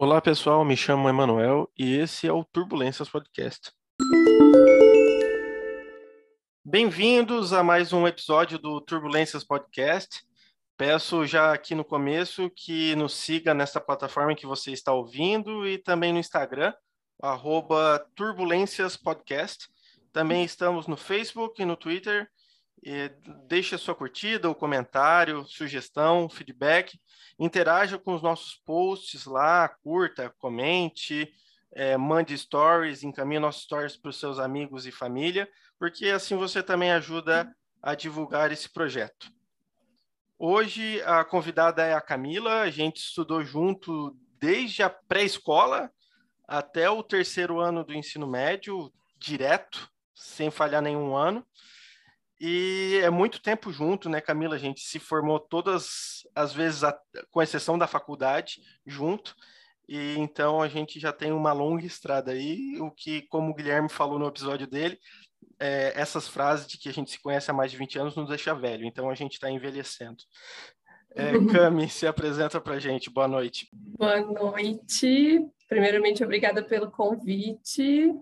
Olá pessoal, me chamo Emanuel e esse é o Turbulências Podcast. Bem-vindos a mais um episódio do Turbulências Podcast. Peço já aqui no começo que nos siga nessa plataforma que você está ouvindo e também no Instagram, arroba Turbulências Podcast. Também estamos no Facebook e no Twitter. Deixe a sua curtida, o comentário, sugestão, feedback. Interaja com os nossos posts lá, curta, comente, é, mande stories, encaminhe nossos stories para os seus amigos e família, porque assim você também ajuda a divulgar esse projeto. Hoje a convidada é a Camila, a gente estudou junto desde a pré-escola até o terceiro ano do ensino médio, direto, sem falhar nenhum ano. E é muito tempo junto, né, Camila? A gente se formou todas as vezes, com exceção da faculdade, junto. E então a gente já tem uma longa estrada aí, o que, como o Guilherme falou no episódio dele, é, essas frases de que a gente se conhece há mais de 20 anos nos deixa velho, então a gente está envelhecendo. É, Cami, se apresenta para gente. Boa noite. Boa noite. Primeiramente, obrigada pelo convite.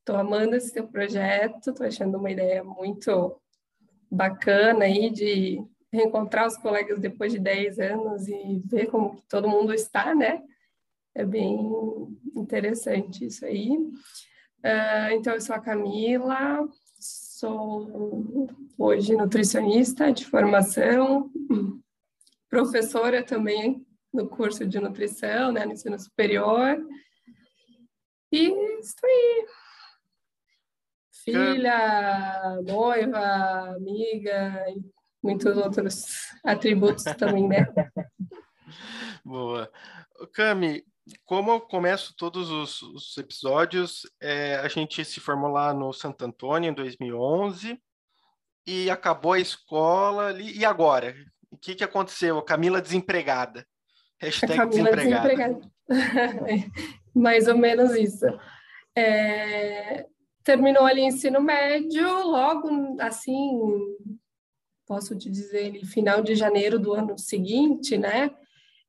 Estou amando esse teu projeto, estou achando uma ideia muito bacana aí de reencontrar os colegas depois de 10 anos e ver como todo mundo está, né? É bem interessante isso aí. Uh, então, eu sou a Camila, sou hoje nutricionista de formação, professora também no curso de nutrição, né, no ensino superior. E estou aí. Filha, noiva, amiga e muitos outros atributos também, né? Boa. Cami, como eu começo todos os, os episódios, é, a gente se formou lá no Santo Antônio em 2011 e acabou a escola ali. E agora? O que, que aconteceu? Camila desempregada. Hashtag Camila desempregada. desempregada. Mais ou menos isso. É, terminou ali ensino médio, logo assim, posso te dizer, final de janeiro do ano seguinte, né?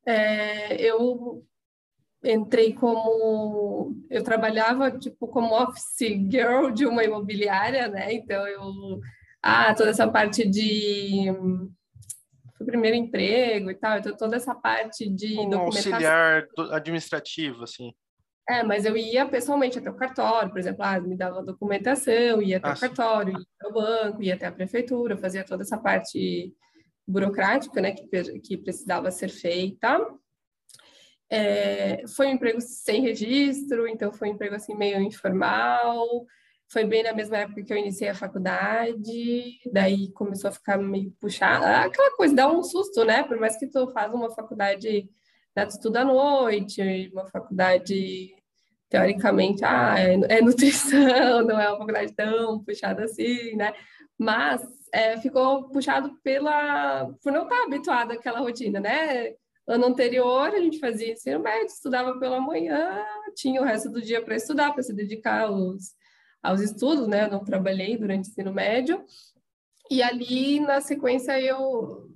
É, eu entrei como eu trabalhava tipo como office girl de uma imobiliária, né? Então eu ah, toda essa parte de foi primeiro emprego e tal, então toda essa parte de como auxiliar administrativo assim. É, mas eu ia pessoalmente até o cartório, por exemplo, ah, me dava documentação, ia até ah, o cartório, ia até o banco, ia até a prefeitura, fazia toda essa parte burocrática, né, que, que precisava ser feita. É, foi um emprego sem registro, então foi um emprego assim meio informal. Foi bem na mesma época que eu iniciei a faculdade, daí começou a ficar meio puxada. Aquela coisa, dá um susto, né? Por mais que tu faz uma faculdade, né, tu estuda à noite, uma faculdade teoricamente, ah, é, é nutrição, não é uma faculdade tão puxada assim, né? Mas é, ficou puxado pela por não estar habituado àquela rotina, né? Ano anterior, a gente fazia ensino médio, estudava pela manhã, tinha o resto do dia para estudar, para se dedicar aos, aos estudos, né? Eu não trabalhei durante o ensino médio. E ali, na sequência, eu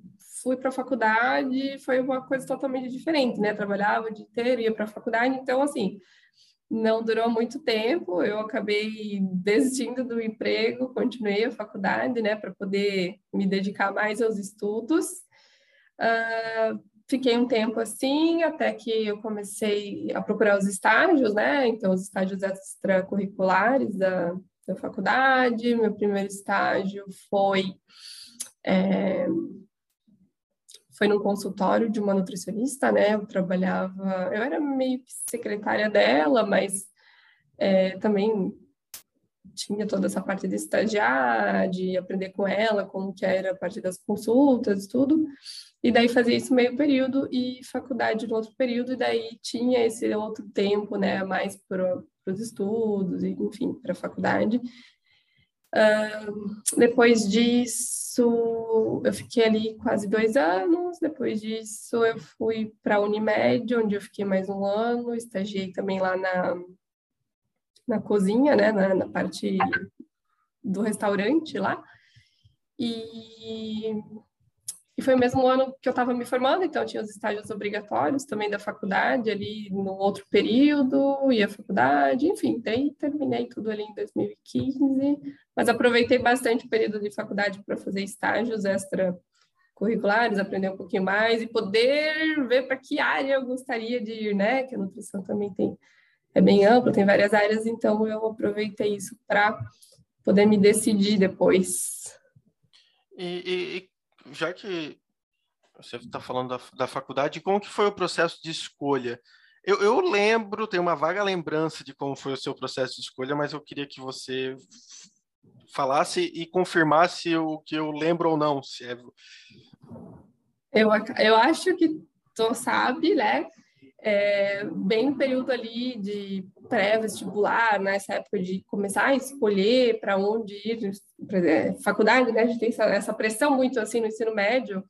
fui para a faculdade, foi uma coisa totalmente diferente, né? Trabalhava o dia inteiro, ia para a faculdade, então, assim, não durou muito tempo, eu acabei desistindo do emprego, continuei a faculdade, né, para poder me dedicar mais aos estudos. Uh, fiquei um tempo assim, até que eu comecei a procurar os estágios, né? Então, os estágios extracurriculares da, da faculdade. Meu primeiro estágio foi. É, foi num consultório de uma nutricionista, né? Eu trabalhava, eu era meio secretária dela, mas é, também tinha toda essa parte de estagiar, de aprender com ela, como que era a parte das consultas, tudo. E daí fazia isso meio período e faculdade no outro período, e daí tinha esse outro tempo, né, mais para os estudos, e, enfim, para a faculdade. Depois disso, eu fiquei ali quase dois anos. Depois disso, eu fui para a Unimed, onde eu fiquei mais um ano. Estagiei também lá na, na cozinha, né, na, na parte do restaurante lá. E E foi o mesmo ano que eu estava me formando, então tinha os estágios obrigatórios também da faculdade, ali no outro período, e a faculdade, enfim, daí terminei tudo ali em 2015, mas aproveitei bastante o período de faculdade para fazer estágios extracurriculares, aprender um pouquinho mais e poder ver para que área eu gostaria de ir, né? Que a nutrição também tem, é bem ampla, tem várias áreas, então eu aproveitei isso para poder me decidir depois. E, e, já que você está falando da, da faculdade, como que foi o processo de escolha? Eu, eu, lembro, tenho uma vaga lembrança de como foi o seu processo de escolha, mas eu queria que você falasse e confirmasse o que eu lembro ou não. Se é... eu, eu acho que tu sabe, né? É, bem no período ali de pré-vestibular, nessa época de começar a escolher para onde ir, pra, faculdade, né? A gente tem essa, essa, pressão muito assim no ensino médio.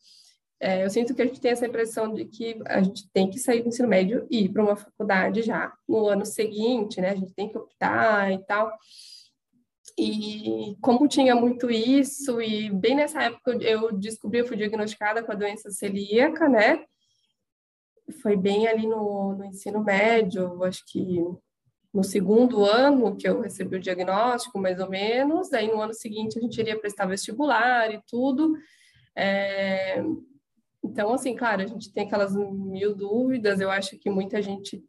É, eu sinto que a gente tem essa impressão de que a gente tem que sair do ensino médio e ir para uma faculdade já no ano seguinte, né? A gente tem que optar e tal. E como tinha muito isso, e bem nessa época eu descobri, eu fui diagnosticada com a doença celíaca, né? Foi bem ali no, no ensino médio, acho que no segundo ano que eu recebi o diagnóstico, mais ou menos, aí no ano seguinte a gente iria prestar vestibular e tudo. É... Então, assim, claro, a gente tem aquelas mil dúvidas, eu acho que muita gente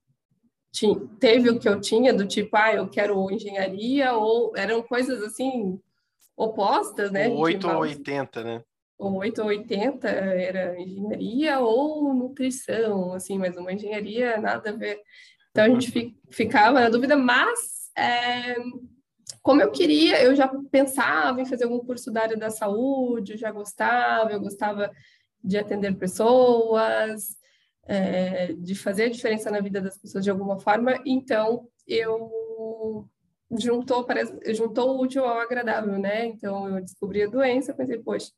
tinha, teve o que eu tinha, do tipo, ah, eu quero engenharia, ou eram coisas assim opostas, né? 8 ou 80, né? Ou 8 ou 80 era engenharia ou nutrição, assim, mas uma engenharia nada a ver. Então a gente ficava na dúvida, mas é, como eu queria, eu já pensava em fazer algum curso da área da saúde, eu já gostava, eu gostava de atender pessoas, é, de fazer a diferença na vida das pessoas de alguma forma, então eu juntou, parece, juntou o útil ao agradável, né? Então eu descobri a doença, pensei, poxa,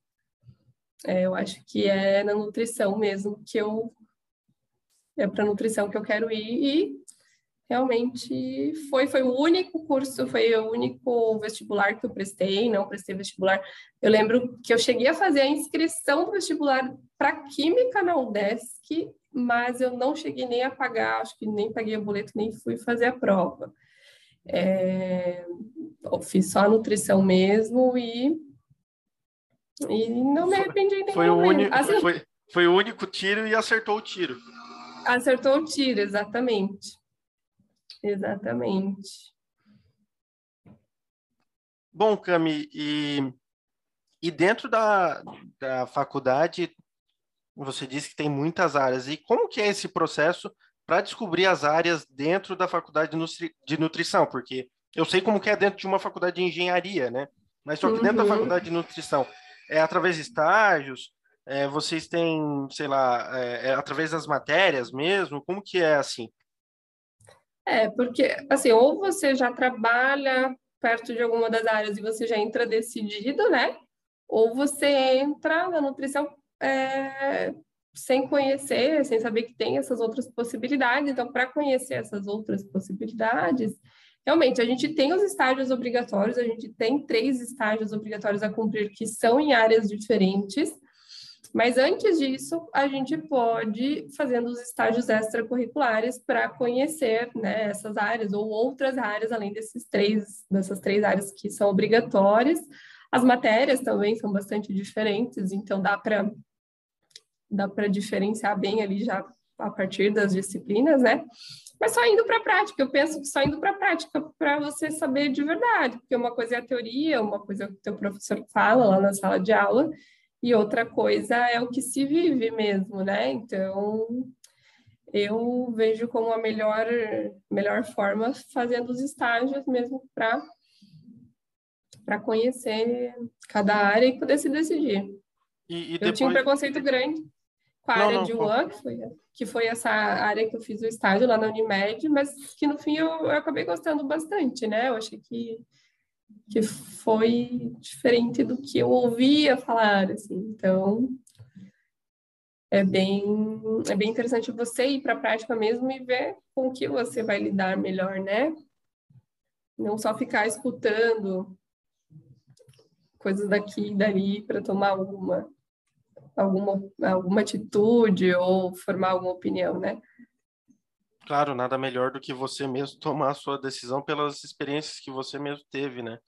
é, eu acho que é na nutrição mesmo que eu é para nutrição que eu quero ir e realmente foi foi o único curso, foi o único vestibular que eu prestei, não prestei vestibular. Eu lembro que eu cheguei a fazer a inscrição do vestibular para química na UDESC mas eu não cheguei nem a pagar, acho que nem paguei o boleto, nem fui fazer a prova. É, fiz só a nutrição mesmo e, e não me arrependi nem foi o único assim, foi, foi o único tiro e acertou o tiro. Acertou o tiro, exatamente. Exatamente. Bom, Cami, e, e dentro da, da faculdade você disse que tem muitas áreas. E como que é esse processo para descobrir as áreas dentro da faculdade de nutrição? Porque eu sei como que é dentro de uma faculdade de engenharia, né? Mas só que uhum. dentro da uhum. faculdade de nutrição é através de estágios, é, vocês têm, sei lá, é, é através das matérias mesmo? Como que é assim? É, porque, assim, ou você já trabalha perto de alguma das áreas e você já entra decidido, né? Ou você entra na nutrição é, sem conhecer, sem saber que tem essas outras possibilidades. Então, para conhecer essas outras possibilidades, realmente a gente tem os estágios obrigatórios, a gente tem três estágios obrigatórios a cumprir que são em áreas diferentes. Mas antes disso, a gente pode fazendo os estágios extracurriculares para conhecer né, essas áreas ou outras áreas além desses três, dessas três áreas que são obrigatórias. As matérias também são bastante diferentes, então dá para dá para diferenciar bem ali já a partir das disciplinas, né? Mas só indo para a prática, eu penso que só indo para a prática para você saber de verdade, porque uma coisa é a teoria, uma coisa é o que o teu professor fala lá na sala de aula, e outra coisa é o que se vive mesmo, né? Então, eu vejo como a melhor, melhor forma fazendo os estágios mesmo para para conhecer cada área e poder se decidir. E, e depois... Eu tinha um preconceito grande com a não, área não, de UAN, que foi, que foi essa área que eu fiz o estágio lá na Unimed, mas que no fim eu, eu acabei gostando bastante, né? Eu achei que, que foi diferente do que eu ouvia falar, assim. Então, é bem, é bem interessante você ir para a prática mesmo e ver com o que você vai lidar melhor, né? Não só ficar escutando coisas daqui e dali para tomar uma alguma, alguma atitude ou formar alguma opinião, né? Claro, nada melhor do que você mesmo tomar a sua decisão pelas experiências que você mesmo teve, né?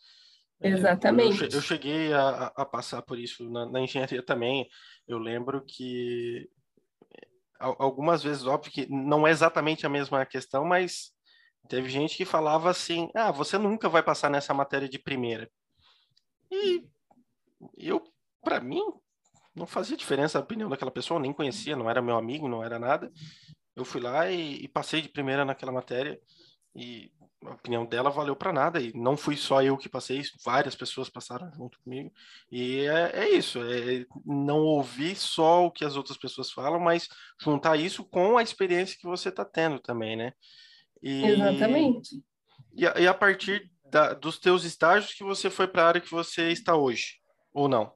Exatamente. É, eu, eu, cheguei a, a, passar por isso na, na, engenharia também. Eu lembro que algumas vezes, óbvio que não é exatamente a mesma questão, mas teve gente que falava assim: ah, você nunca vai passar nessa matéria de primeira. E eu, para mim, não fazia diferença a opinião daquela pessoa, nem conhecia, não era meu amigo, não era nada. Eu fui lá e, e passei de primeira naquela matéria e a opinião dela valeu para nada e não fui só eu que passei, várias pessoas passaram junto comigo e é, é, isso, é não ouvir só o que as outras pessoas falam, mas juntar isso com a experiência que você está tendo também, né? E, Exatamente. E a, e a partir da, dos teus estágios que você foi para a área que você está hoje, ou não?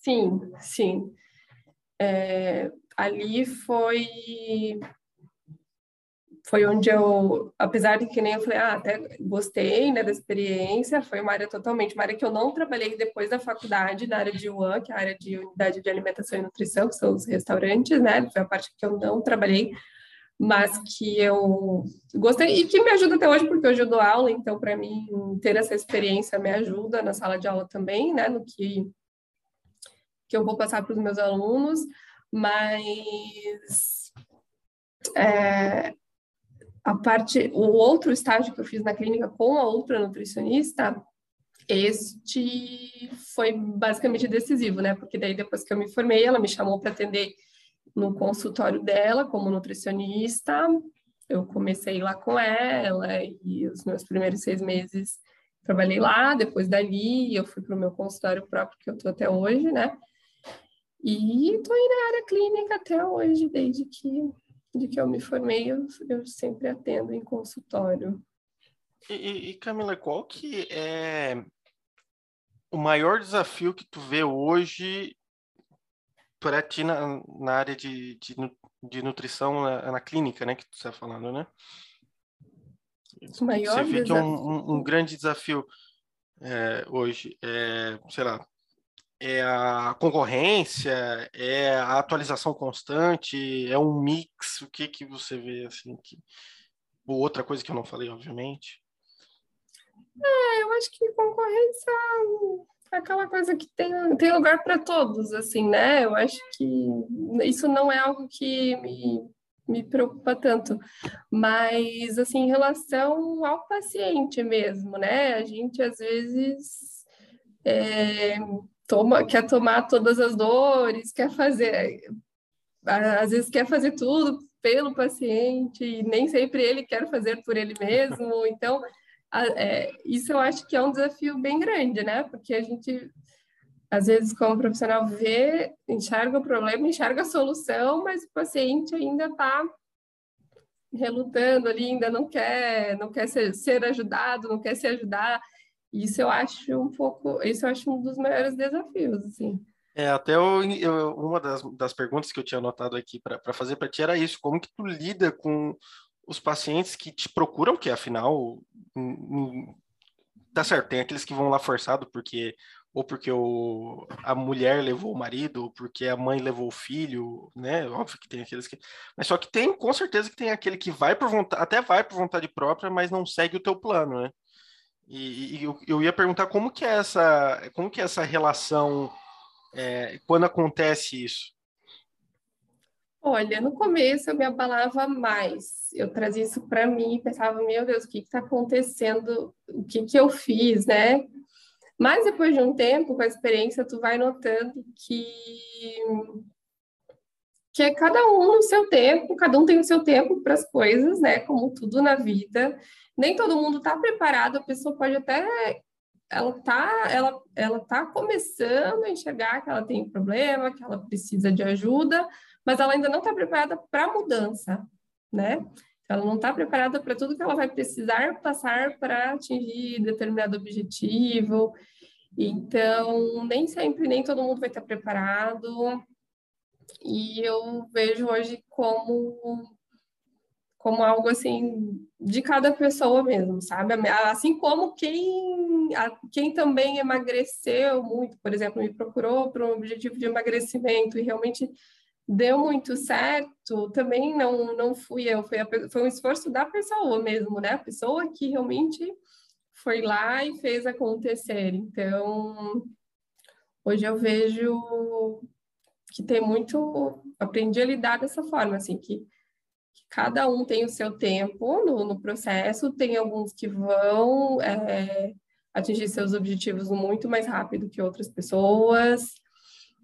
Sim, sim. É, ali foi foi onde eu, apesar de que nem eu falei, ah, até gostei, né, da experiência, foi uma área totalmente, uma área que eu não trabalhei depois da faculdade, na área de UAN, que é a área de unidade de alimentação e nutrição, que são os restaurantes, né, foi a parte que eu não trabalhei, mas que eu gostei e que me ajuda até hoje, porque hoje eu dou aula, então para mim ter essa experiência me ajuda na sala de aula também, né, no que, que eu vou passar para os meus alunos, mas é, a parte, o outro estágio que eu fiz na clínica com a outra nutricionista, este foi basicamente decisivo, né? Porque daí depois que eu me formei, ela me chamou para atender no consultório dela como nutricionista. Eu comecei lá com ela e os meus primeiros seis meses trabalhei lá. Depois dali, eu fui para o meu consultório próprio que eu estou até hoje, né? E estou aí na área clínica até hoje, desde que de que eu me formei, eu, eu sempre atendo em consultório. E, e, Camila, qual que é o maior desafio que tu vê hoje para ti na, na área de, de, de nutrição na, na, clínica, né, que tu está falando, né? O maior Você vê desafio. que é um, um, um grande desafio é, hoje, é, sei lá, é a concorrência, é a atualização constante, é um mix, o que que você vê assim que ou outra coisa que eu não falei, obviamente. É, eu acho que concorrência é aquela coisa que tem, tem lugar para todos, assim, né? Eu acho que isso não é algo que me, me preocupa tanto, mas assim, em relação ao paciente mesmo, né? A gente às vezes é, toma, quer tomar todas as dores, quer fazer, às vezes quer fazer tudo pelo paciente e nem sempre ele quer fazer por ele mesmo. Então, é, isso eu acho que é um desafio bem grande, né? Porque a gente, às vezes, como profissional, vê, enxerga o problema, enxerga a solução, mas o paciente ainda está relutando ali, ainda não quer, não quer ser, ser ajudado, não quer se ajudar. Isso eu acho um pouco, isso eu acho um dos maiores desafios, assim. É, até eu, eu, uma das, das perguntas que eu tinha anotado aqui para fazer para ti era isso, como que tu lida com os pacientes que te procuram, que afinal, tá certo, tem aqueles que vão lá forçado porque ou porque o, a mulher levou o marido, ou porque a mãe levou o filho, né? Óbvio que tem aqueles que. Mas só que tem, com certeza que tem aquele que vai por vontade, até vai por vontade própria, mas não segue o teu plano, né? E, e eu, eu, ia perguntar como que é essa, como que é essa relação é, quando acontece isso? Olha, no começo eu me abalava mais. Eu trazia isso para mim e pensava, meu Deus, o que está acontecendo? O que, que eu fiz, né? Mas depois de um tempo, com a experiência, tu vai notando que que é cada um no seu tempo, cada um tem o seu tempo para as coisas, né? Como tudo na vida nem todo mundo está preparado, a pessoa pode até ela tá, ela, ela tá começando a enxergar que ela tem problema, que ela precisa de ajuda, mas ela ainda não está preparada para a mudança, né? Ela não está preparada para tudo que ela vai precisar passar para atingir determinado objetivo. Então, nem sempre, nem todo mundo vai estar preparado. E eu vejo hoje como como algo assim de cada pessoa mesmo, sabe? Assim como quem quem também emagreceu muito, por exemplo, me procurou para um objetivo de emagrecimento e realmente deu muito certo, também não, não fui eu, foi, a, foi um esforço da pessoa mesmo, né? A pessoa que realmente foi lá e fez acontecer. Então, hoje eu vejo que tem muito, aprendi a lidar dessa forma, assim, que cada um tem o seu tempo no, no processo, tem alguns que vão é, atingir seus objetivos muito mais rápido que outras pessoas.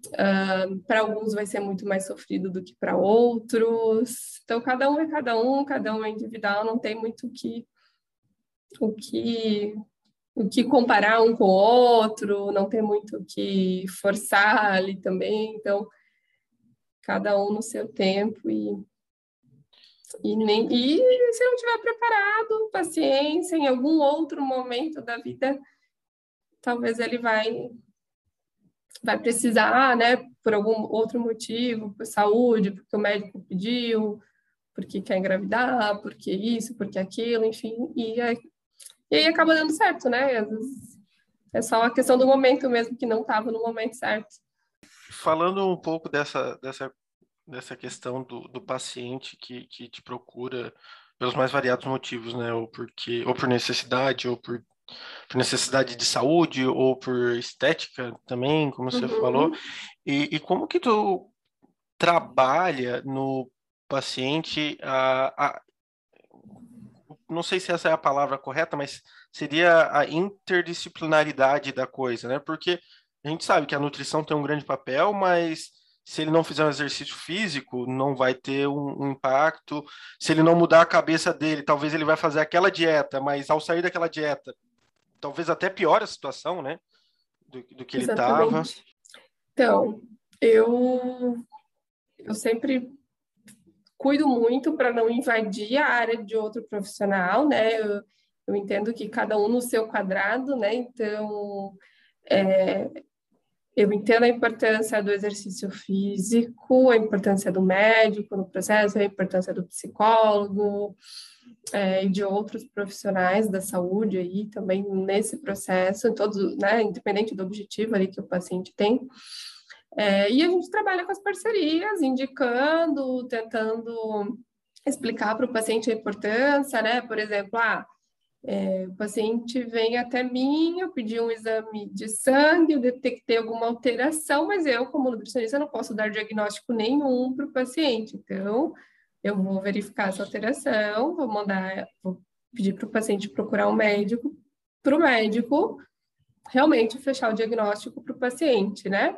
Uh, para alguns vai ser muito mais sofrido do que para outros. Então, cada um é cada um, cada um é individual, não tem muito o que, o que, o que comparar um com o outro, não tem muito o que forçar ali também. Então, cada um no seu tempo e e, nem, e se não tiver preparado, paciência, em algum outro momento da vida, talvez ele vai vai precisar, né, por algum outro motivo, por saúde, porque o médico pediu, porque quer engravidar, porque isso, porque aquilo, enfim, e aí, e aí acaba dando certo, né? Vezes é só a questão do momento mesmo que não estava no momento certo. Falando um pouco dessa, dessa dessa questão do, do paciente que, que te procura pelos mais variados motivos, né? Ou porque, ou por necessidade, ou por, por necessidade de saúde, ou por estética também, como você uhum. falou. E, e, como que tu trabalha no paciente a, a, não sei se essa é a palavra correta, mas seria a interdisciplinaridade da coisa, né? Porque a gente sabe que a nutrição tem um grande papel, mas se ele não fizer um exercício físico, não vai ter um, um, impacto. Se ele não mudar a cabeça dele, talvez ele vai fazer aquela dieta, mas ao sair daquela dieta, talvez até piore a situação, né? Do, do que ele estava. Então, eu, eu sempre cuido muito para não invadir a área de outro profissional, né? Eu, eu entendo que cada um no seu quadrado, né? Então, é, eu entendo a importância do exercício físico, a importância do médico no processo, a importância do psicólogo é, e de outros profissionais da saúde aí também nesse processo, todos, né, independente do objetivo ali que o paciente tem. É, e a gente trabalha com as parcerias, indicando, tentando explicar para o paciente a importância, né? Por exemplo, ah, é, o paciente vem até mim, eu pedi um exame de sangue, eu detectei alguma alteração, mas eu, como nutricionista, não posso dar diagnóstico nenhum para o paciente. Então, eu vou verificar essa alteração, vou mandar, vou pedir para o paciente procurar um médico, para o médico realmente fechar o diagnóstico para o paciente, né?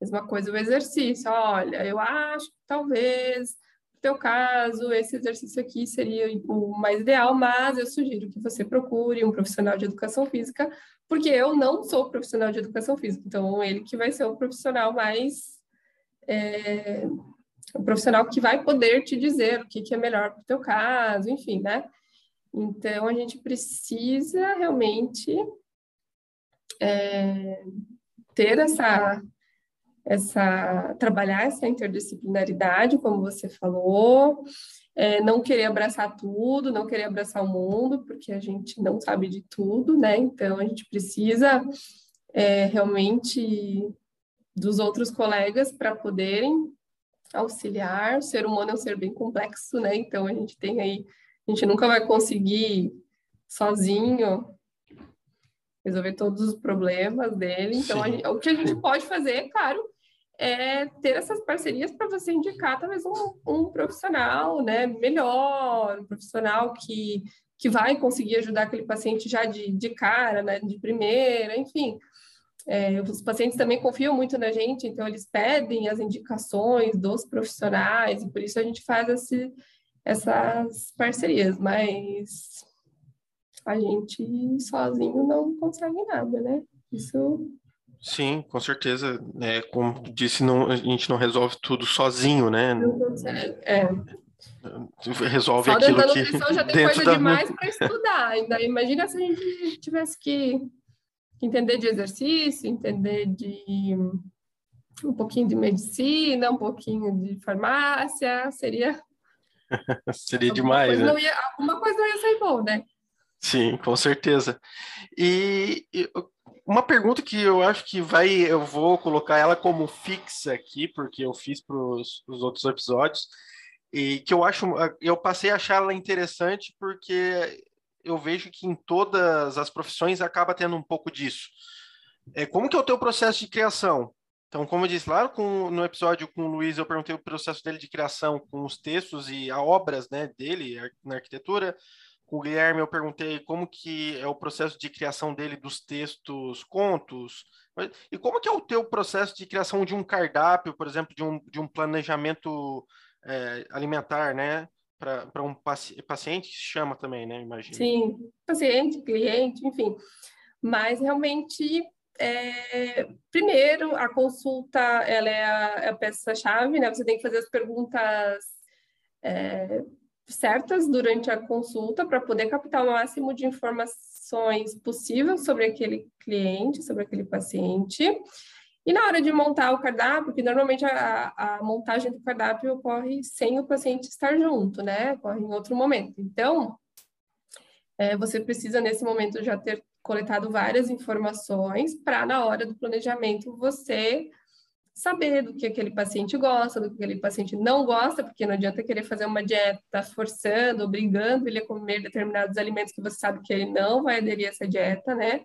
Mesma coisa o exercício. Olha, eu acho que talvez teu caso, esse exercício aqui seria o mais ideal, mas eu sugiro que você procure um profissional de educação física, porque eu não sou profissional de educação física, então ele que vai ser o profissional mais é, o profissional que vai poder te dizer o que, que é melhor para o teu caso, enfim, né? Então a gente precisa realmente é, ter essa essa trabalhar essa interdisciplinaridade, como você falou, é, não querer abraçar tudo, não querer abraçar o mundo, porque a gente não sabe de tudo, né? Então a gente precisa é, realmente dos outros colegas para poderem auxiliar. O ser humano é um ser bem complexo, né? Então a gente tem aí, a gente nunca vai conseguir sozinho resolver todos os problemas dele. Então, gente, o que a gente pode fazer, é claro, é ter essas parcerias para você indicar talvez um, um, profissional né, melhor, um profissional que, que vai conseguir ajudar aquele paciente já de, de cara, né, de primeira, enfim. É, os pacientes também confiam muito na gente, então eles pedem as indicações dos profissionais, e por isso a gente faz esse, essas parcerias, mas a gente sozinho não consegue nada, né? Isso Sim, com certeza. É, como disse, não, a gente não resolve tudo sozinho, né? Não consegue. É. Resolve Só aquilo que. nutrição já tem coisa da... demais para estudar. Ainda imagina se a gente tivesse que entender de exercício, entender de um pouquinho de medicina, um pouquinho de farmácia, seria. seria demais, né? Ia, alguma coisa não ia sair bom, né? Sim, com certeza. E, e, uma pergunta que eu acho que vai, eu vou colocar ela como fixa aqui, porque eu fiz para os outros episódios, e que eu acho, eu passei a achar ela interessante porque eu vejo que em todas as profissões acaba tendo um pouco disso. É, como que é o teu processo de criação? Então, como eu disse lá com, no episódio com o Luiz, eu perguntei o processo dele de criação com os textos e as obras né, dele na arquitetura. O Guilherme, eu perguntei como que é o processo de criação dele dos textos, contos. E como que é o teu processo de criação de um cardápio, por exemplo, de um, de um planejamento é, alimentar, né? Para um paci paciente, chama também, né? Imagina. Sim, paciente, cliente, enfim. Mas realmente é, primeiro, a consulta ela é a, é a peça-chave, né? Você tem que fazer as perguntas é, certas durante a consulta para poder captar o máximo de informações possível sobre aquele cliente, sobre aquele paciente. E na hora de montar o cardápio, porque normalmente a, a montagem do cardápio ocorre sem o paciente estar junto, né? Ocorre em outro momento. Então, é, você precisa, nesse momento, já ter coletado várias informações para, na hora do planejamento, você saber do que aquele paciente gosta, do que aquele paciente não gosta, porque não adianta querer fazer uma dieta forçando, obrigando ele a comer determinados alimentos que você sabe que ele não vai aderir a essa dieta, né?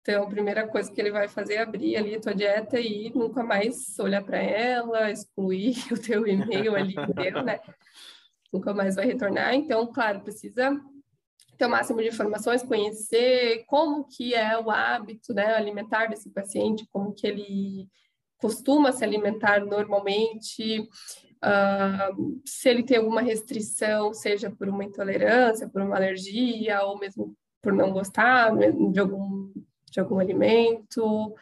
Então, a primeira coisa que ele vai fazer é abrir ali a tua dieta e nunca mais olhar para ela, excluir o teu e-mail ali, entendeu, né? Nunca mais vai retornar. Então, claro, precisa ter o máximo de informações, conhecer como que é o hábito né, alimentar desse paciente, como que ele costuma se alimentar normalmente, uh, se ele tem alguma restrição, seja por uma intolerância, por uma alergia, ou mesmo por não gostar de algum, de algum alimento,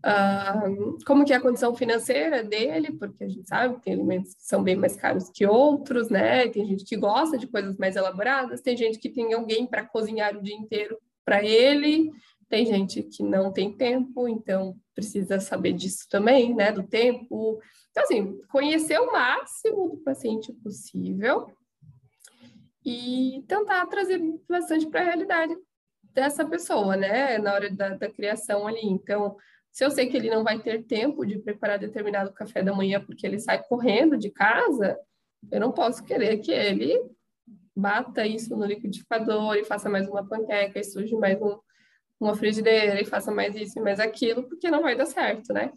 Uh, como que é a condição financeira dele, porque a gente sabe que tem alimentos que são bem mais caros que outros, né? Tem gente que gosta de coisas mais elaboradas, tem gente que tem alguém para cozinhar o dia inteiro para ele, tem gente que não tem tempo, então precisa saber disso também, né? Do tempo. Então, assim, conhecer o máximo do paciente possível e tentar trazer bastante para a realidade dessa pessoa, né? Na hora da, da criação ali. Então, se eu sei que ele não vai ter tempo de preparar determinado café da manhã porque ele sai correndo de casa, eu não posso querer que ele bata isso no liquidificador e faça mais uma panqueca e suje mais um, uma frigideira e faça mais isso e mais aquilo, porque não vai dar certo, né?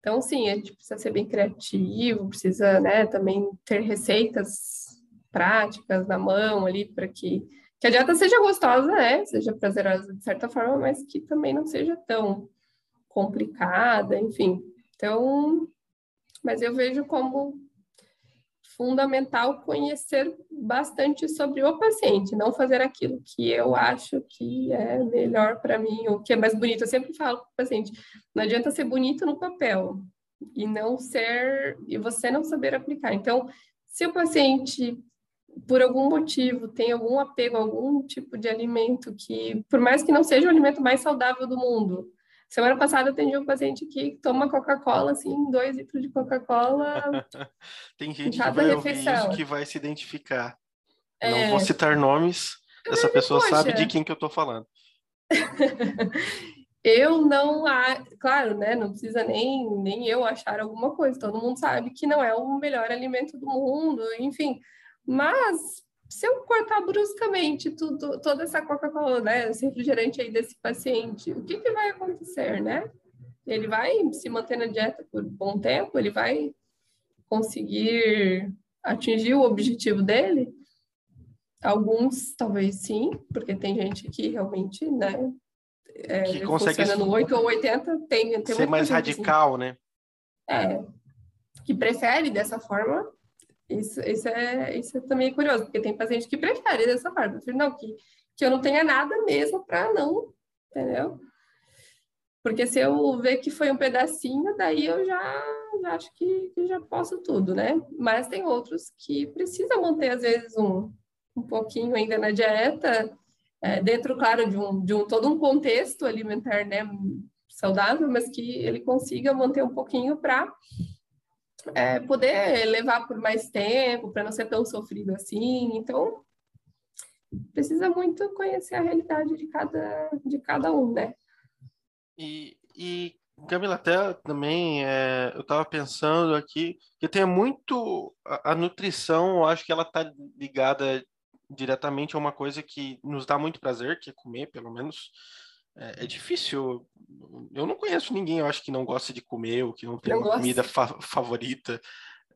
Então, sim, a gente precisa ser bem criativo, precisa, né, também ter receitas práticas na mão ali para que, que a dieta seja gostosa, né? Seja prazerosa de certa forma, mas que também não seja tão complicada, enfim. Então, mas eu vejo como fundamental conhecer bastante sobre o paciente, não fazer aquilo que eu acho que é melhor para mim, ou que é mais bonito. Eu sempre falo para o paciente, não adianta ser bonito no papel e não ser e você não saber aplicar. Então, se o paciente por algum motivo tem algum apego a algum tipo de alimento que, por mais que não seja o alimento mais saudável do mundo, Semana passada eu atendi um paciente que toma Coca-Cola, assim, dois litros de Coca-Cola. Tem gente que vai refeição. ouvir isso que vai se identificar. É... Não vou citar nomes, essa pessoa poxa. sabe de quem que eu estou falando. eu não, claro, né, não precisa nem, nem eu achar alguma coisa, todo mundo sabe que não é o melhor alimento do mundo, enfim, mas se eu cortar bruscamente tudo, toda essa Coca-Cola, né, esse refrigerante aí desse paciente, o que, que vai acontecer, né? Ele vai se manter na dieta por um bom tempo? Ele vai conseguir atingir o objetivo dele? Alguns, talvez sim, porque tem gente que realmente, né, é, que consegue funciona no 8 ou 80, tem, tem ser mais radical, assim, né? É, que prefere dessa forma isso, isso, é, isso é também curioso, porque tem paciente que prefere dessa forma. Não, que, que eu não tenha nada mesmo para não, entendeu? Porque se eu ver que foi um pedacinho, daí eu já, já acho que, que, já posso tudo, né? Mas tem outros que precisam manter, às vezes, um, um pouquinho ainda na dieta, é, dentro, claro, de um, de um todo um contexto alimentar, né? Saudável, mas que ele consiga manter um pouquinho para é, poder levar por mais tempo, para não ser tão sofrido assim. Então, precisa muito conhecer a realidade de cada, de cada um, né? E, e Camila, até também é, eu estava pensando aqui que tem muito a, a, nutrição, eu acho que ela está ligada diretamente a uma coisa que nos dá muito prazer, que é comer, pelo menos. É, é difícil. Eu não conheço ninguém, eu acho que não gosta de comer ou que não tem não uma comida fa favorita.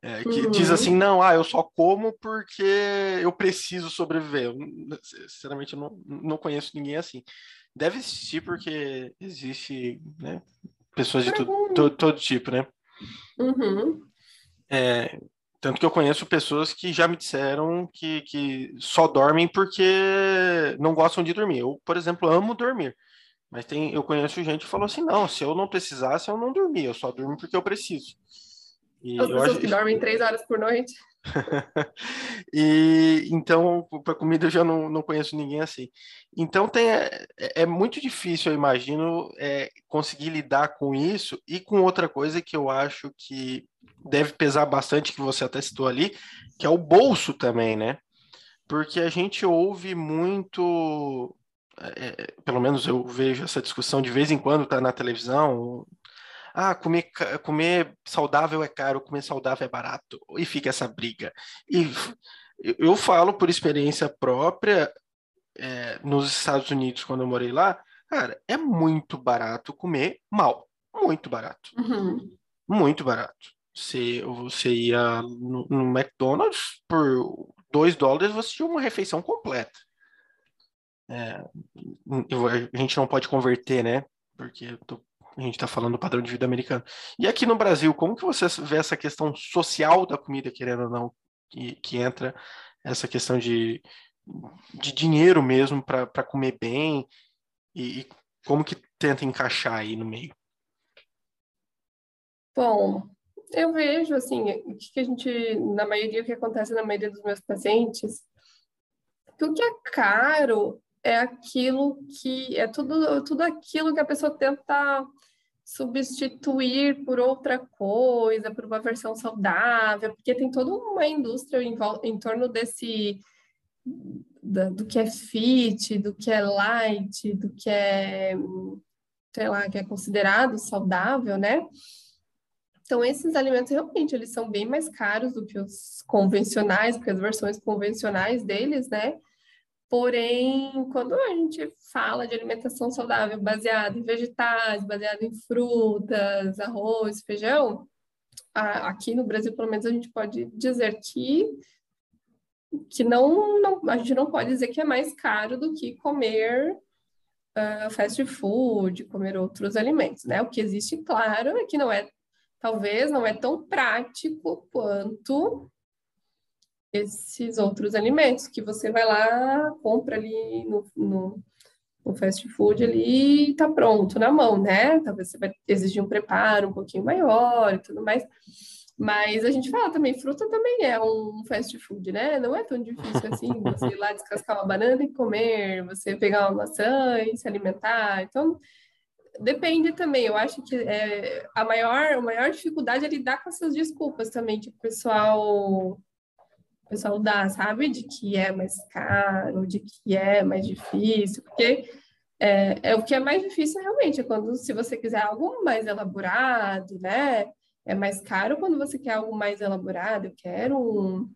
É, que uhum. diz assim, não, ah, eu só como porque eu preciso sobreviver. Eu, sinceramente, eu não, não conheço ninguém assim. Deve existir porque existe, né, pessoas de todo, todo tipo, né? Uhum. É, tanto que eu conheço pessoas que já me disseram que, que só dormem porque não gostam de dormir. Eu, por exemplo, amo dormir. Mas tem, eu conheço gente que falou assim: não, se eu não precisasse, eu não dormia, eu só durmo porque eu preciso. E As pessoas acho... que dormem três horas por noite. e então, para comida eu já não, não conheço ninguém assim. Então tem, é, é muito difícil, eu imagino, é, conseguir lidar com isso e com outra coisa que eu acho que deve pesar bastante, que você até citou ali, que é o bolso também, né? Porque a gente ouve muito, é, é pelo menos eu vejo essa discussão de vez em quando, tá na televisão, ah, comer, comer saudável é caro, comer saudável é barato, e fica essa briga. E eu falo por experiência própria, é, nos Estados Unidos, quando eu morei lá, cara, é muito barato comer mal, muito barato, uhum. muito barato. Você, você ia no, no McDonald's por 2 dólares, você tinha uma refeição completa. É, a gente não pode converter, né? Porque tô a gente está falando do padrão de vida americano. E aqui no Brasil, como que você vê essa questão social da comida, querendo ou não, que, que entra essa questão de, de dinheiro mesmo para comer bem e, e, como que tenta encaixar aí no meio? Bom, eu vejo assim, o que a gente, na maioria, o que acontece na maioria dos meus pacientes, que o que é caro é aquilo que é tudo, tudo aquilo que a pessoa tenta substituir por outra coisa, por uma versão saudável, porque tem toda uma indústria em, em torno desse da, do que é fit, do que é light, do que é sei lá, que é considerado saudável, né? Então esses alimentos realmente eles são bem mais caros do que os convencionais, porque as versões convencionais deles, né? Porém, quando a gente fala de alimentação saudável baseada em vegetais, baseada em frutas, arroz, feijão, aqui no Brasil, pelo menos, a gente pode dizer que que não, não a gente não pode dizer que é mais caro do que comer uh, fast food, comer outros alimentos, né? O que existe, claro, é que não é, talvez não é tão prático quanto esses outros alimentos que você vai lá, compra ali no, no, no fast food ali e tá pronto na mão, né? Talvez você vai exigir um preparo um pouquinho maior e tudo mais. Mas a gente fala também, fruta também é um fast food, né? Não é tão difícil assim você ir lá descascar uma banana e comer, você pegar uma maçã e se alimentar. Então, depende também. Eu acho que é, a, maior, a maior dificuldade é lidar com essas desculpas também, que o pessoal pessoal dá, sabe? De que é mais caro, de que é mais difícil, porque é, é o que é mais difícil realmente, é quando se você quiser algo mais elaborado, né? É mais caro quando você quer algo mais elaborado. Eu quero um,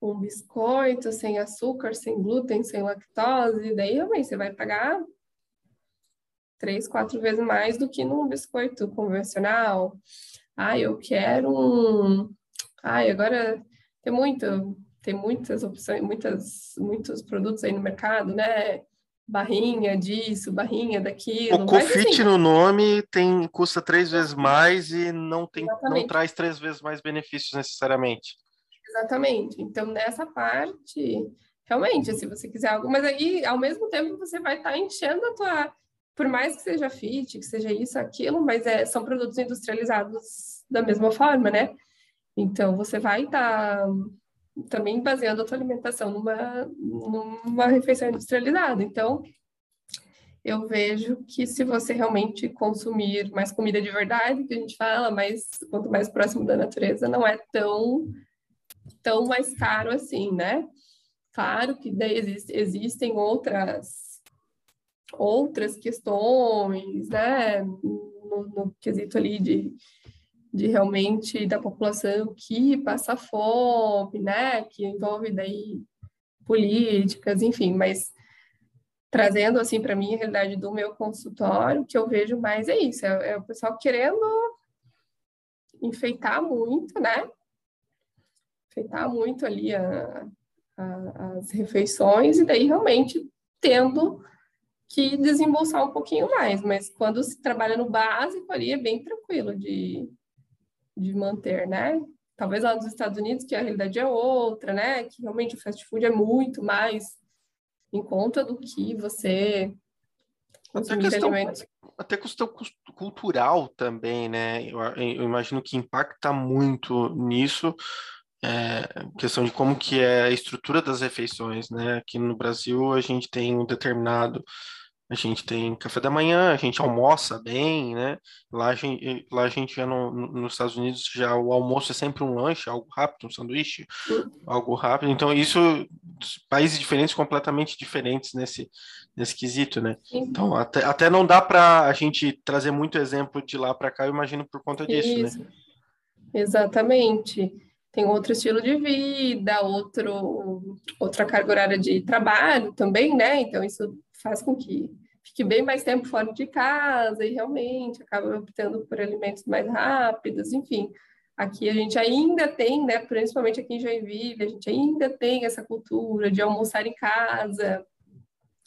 um biscoito sem açúcar, sem glúten, sem lactose, daí realmente você vai pagar três, quatro vezes mais do que num biscoito convencional. Ah, eu quero um. Ai, agora tem muito, tem muitas opções, muitas, muitos produtos aí no mercado, né? Barrinha disso, barrinha daquilo. O Cofit assim, no nome tem custa três vezes mais e não tem, não traz três vezes mais benefícios necessariamente. Exatamente. Então nessa parte, realmente, se você quiser algo, mas aí ao mesmo tempo você vai estar tá enchendo a tua, por mais que seja fit, que seja isso, aquilo, mas é, são produtos industrializados da mesma forma, né? Então, você vai estar tá também baseando a tua alimentação numa, numa refeição industrializada. Então, eu vejo que se você realmente consumir mais comida de verdade, que a gente fala, mais, quanto mais próximo da natureza, não é tão, tão mais caro assim, né? Claro que existe, existem outras outras questões, né, no, no quesito ali de, de realmente da população que passa fome, né, que envolve daí políticas, enfim, mas trazendo assim para mim a realidade do meu consultório, o que eu vejo mais é isso, é, é o pessoal querendo enfeitar muito, né? Enfeitar muito ali a, a, as refeições e daí realmente tendo que desembolsar um pouquinho mais, mas quando se trabalha no básico ali é bem tranquilo de, de manter, né? Talvez lá nos Estados Unidos, que a realidade é outra, né? Que realmente o fast food é muito mais em conta do que você até questão, alimentos. Até questão cultural também, né? Eu, eu imagino que impacta muito nisso, é, questão de como que é a estrutura das refeições, né? Aqui no Brasil a gente tem um determinado a gente tem café da manhã, a gente almoça bem, né? Lá a gente, lá a gente já no, nos Estados Unidos já o almoço é sempre um lanche, algo rápido, um sanduíche, algo rápido. Então isso países diferentes completamente diferentes nesse nesse quesito, né? Então até, até não dá para a gente trazer muito exemplo de lá para cá, eu imagino por conta disso, né? isso. né? Exatamente. Tem outro estilo de vida, outro outra carga horária de trabalho também, né? Então isso faz com que fique bem mais tempo fora de casa e realmente acaba optando por alimentos mais rápidos, enfim. Aqui a gente ainda tem, né, principalmente aqui em Joinville, a gente ainda tem essa cultura de almoçar em casa.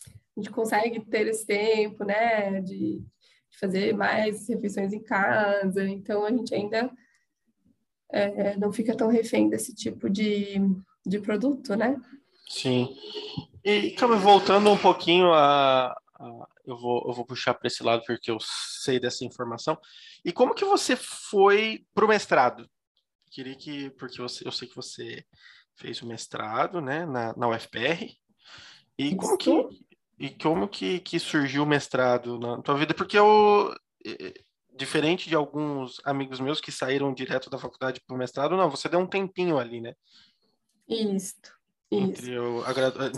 A gente consegue ter esse tempo, né, de, de fazer mais refeições em casa. Então a gente ainda é, não fica tão refém desse tipo de, de produto, né? Sim. E, Cami, voltando um pouquinho a, a, eu, vou, eu vou puxar para esse lado porque eu sei dessa informação. E como que você foi para o mestrado? Queria que, porque você, eu sei que você fez o mestrado, né, na, na UFPR. E como que, e como que, que surgiu o mestrado na tua vida? Porque eu, diferente de alguns amigos meus que saíram direto da faculdade para o mestrado, não, você deu um tempinho ali, né? Isso. Entre eu, a,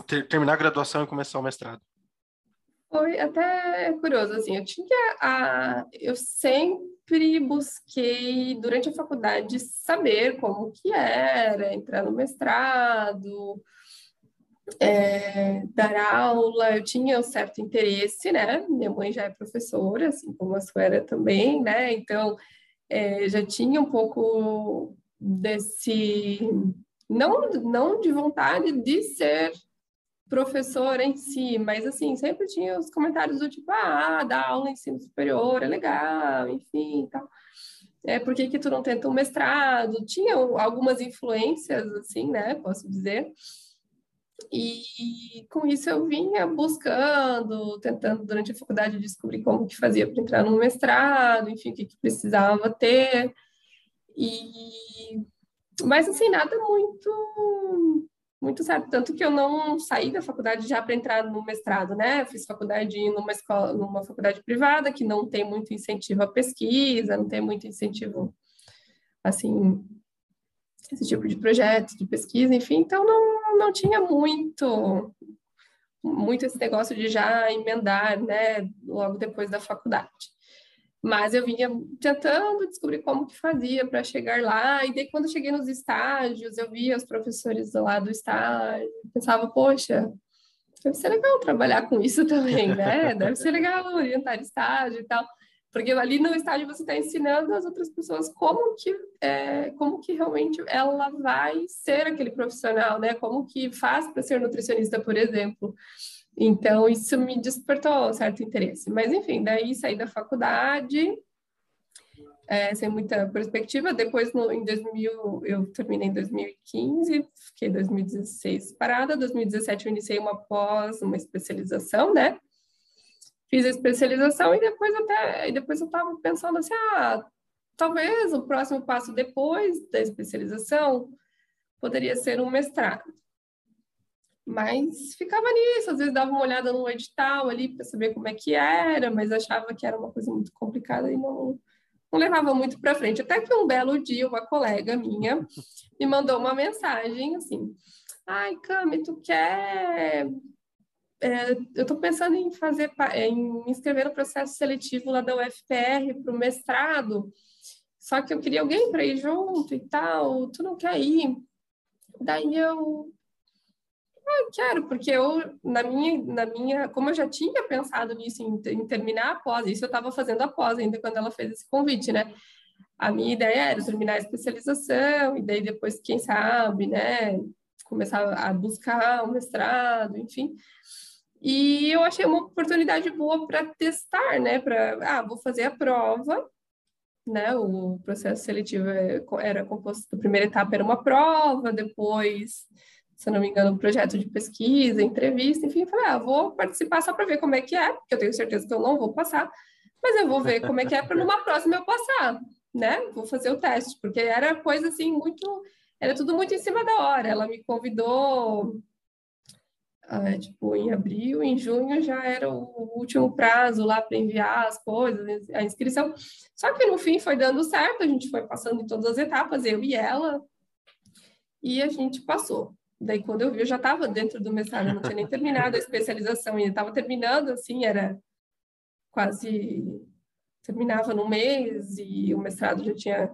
ter, terminar a graduação e começar o mestrado. Foi até curioso, assim, eu tinha a... Eu sempre busquei, durante a faculdade, saber como que era, entrar no mestrado, é, dar aula, eu tinha um certo interesse, né? Minha mãe já é professora, assim como a sua era também, né? Então, é, já tinha um pouco desse não, não de vontade de ser professora em si, mas assim, sempre tinha os comentários do tipo, ah, dar aula em ensino superior é legal, enfim, tal. É, por que que tu não tenta um mestrado? Tinha algumas influências, assim, né, posso dizer. E com isso eu vinha buscando, tentando durante a faculdade descobrir como que fazia para entrar no mestrado, enfim, o que, que precisava ter. E mas assim, nada muito muito certo, tanto que eu não saí da faculdade já para entrar no mestrado, né? fiz faculdade numa escola, numa faculdade privada que não tem muito incentivo à pesquisa, não tem muito incentivo assim esse tipo de projeto de pesquisa, enfim, então não, não tinha muito muito esse negócio de já emendar, né, logo depois da faculdade. Mas eu vinha tentando descobrir como que fazia para chegar lá. E daí, quando eu cheguei nos estágios, eu via os professores lá do estágio, pensava, poxa, deve ser legal trabalhar com isso também, né? Deve ser legal orientar estágio e tal. Porque ali no estágio você está ensinando as outras pessoas como que, é, como que realmente ela vai ser aquele profissional, né? Como que faz para ser nutricionista, por exemplo. Então, isso me despertou certo interesse. Mas, enfim, daí saí da faculdade, é, sem muita perspectiva. Depois, no, em 2000, eu terminei em 2015, fiquei em 2016 parada. 2017 eu iniciei uma pós, uma especialização, né? Fiz a especialização e depois até, depois eu estava pensando assim, ah, talvez o próximo passo depois da especialização poderia ser um mestrado. Mas ficava nisso, às vezes dava uma olhada no edital ali para saber como é que era, mas achava que era uma coisa muito complicada e não, não levava muito para frente. Até que um belo dia, uma colega minha me mandou uma mensagem assim: ai, Cami, tu quer é, eu estou pensando em fazer, em inscrever no processo seletivo lá da UFPR para o mestrado, só que eu queria alguém para ir junto e tal, tu não quer ir? Daí eu, ah, quero, porque eu, na minha, na minha, como eu já tinha pensado nisso, em, em terminar a pós, isso eu estava fazendo a pós ainda quando ela fez esse convite, né? A minha ideia era terminar a especialização, e daí depois, quem sabe, né, começar a buscar um mestrado, enfim. E eu achei uma oportunidade boa para testar, né? Para, ah, vou fazer a prova, né? O processo seletivo é, era composto, a primeira etapa era uma prova, depois, se não me engano, um projeto de pesquisa, entrevista, enfim, falei, ah, vou participar só para ver como é que é, porque eu tenho certeza que eu não vou passar, mas eu vou ver como é que é para numa próxima eu passar, né? Vou fazer o teste, porque era coisa assim muito, era tudo muito em cima da hora. Ela me convidou ah, tipo, em abril, em junho já era o último prazo lá para enviar as coisas, a inscrição. Só que no fim foi dando certo, a gente foi passando em todas as etapas, eu e ela, e a gente passou. Daí, quando eu vi, eu já estava dentro do mestrado, não tinha nem terminado a especialização, e estava terminando, assim, era quase. terminava no mês, e o mestrado já tinha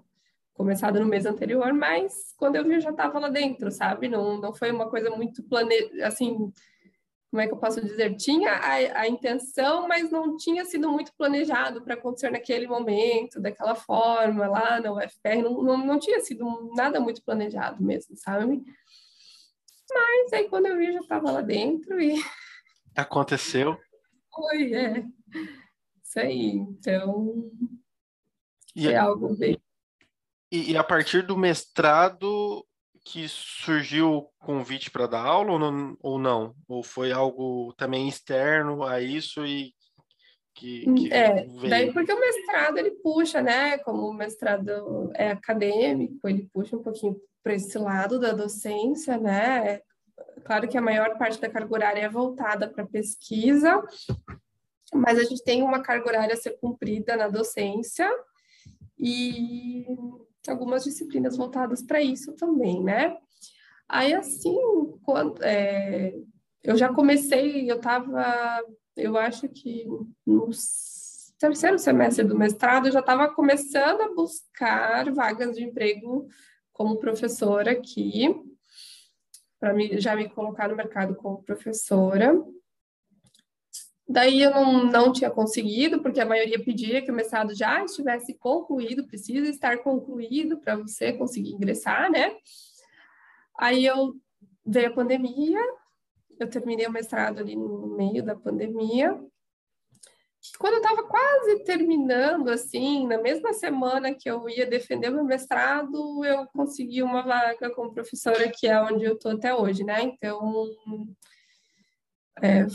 começado no mês anterior, mas quando eu vi eu já estava lá dentro, sabe? Não, não foi uma coisa muito plane... assim, como é que eu posso dizer? Tinha a, a intenção, mas não tinha sido muito planejado para acontecer naquele momento, daquela forma, lá na UFPR, não, não, não tinha sido nada muito planejado mesmo, sabe? Mas aí quando eu vi, já estava lá dentro e... Aconteceu? Foi, é. Isso aí, então... E é algo bem e, e, a partir do mestrado que surgiu o convite para dar aula ou não, ou não? Ou foi algo também externo a isso e que, que é, veio? daí porque o mestrado ele puxa, né? Como o mestrado é acadêmico, ele puxa um pouquinho para esse lado da docência, né? Claro que a maior parte da carga horária é voltada para pesquisa, mas a gente tem uma carga horária a ser cumprida na docência e algumas disciplinas voltadas para isso também, né? Aí, assim, quando, é, eu já comecei, eu estava, eu acho que no terceiro semestre do mestrado, eu já estava começando a buscar vagas de emprego como professora aqui, para já me colocar no mercado como professora. Daí eu não, não tinha conseguido, porque a maioria pedia que o mestrado já estivesse concluído, precisa estar concluído para você conseguir ingressar, né? Aí eu veio a pandemia, eu terminei o mestrado ali no meio da pandemia. Quando eu estava quase terminando, assim, na mesma semana que eu ia defender meu mestrado, eu consegui uma vaga como professora, que é onde eu estou até hoje, né? Então, é,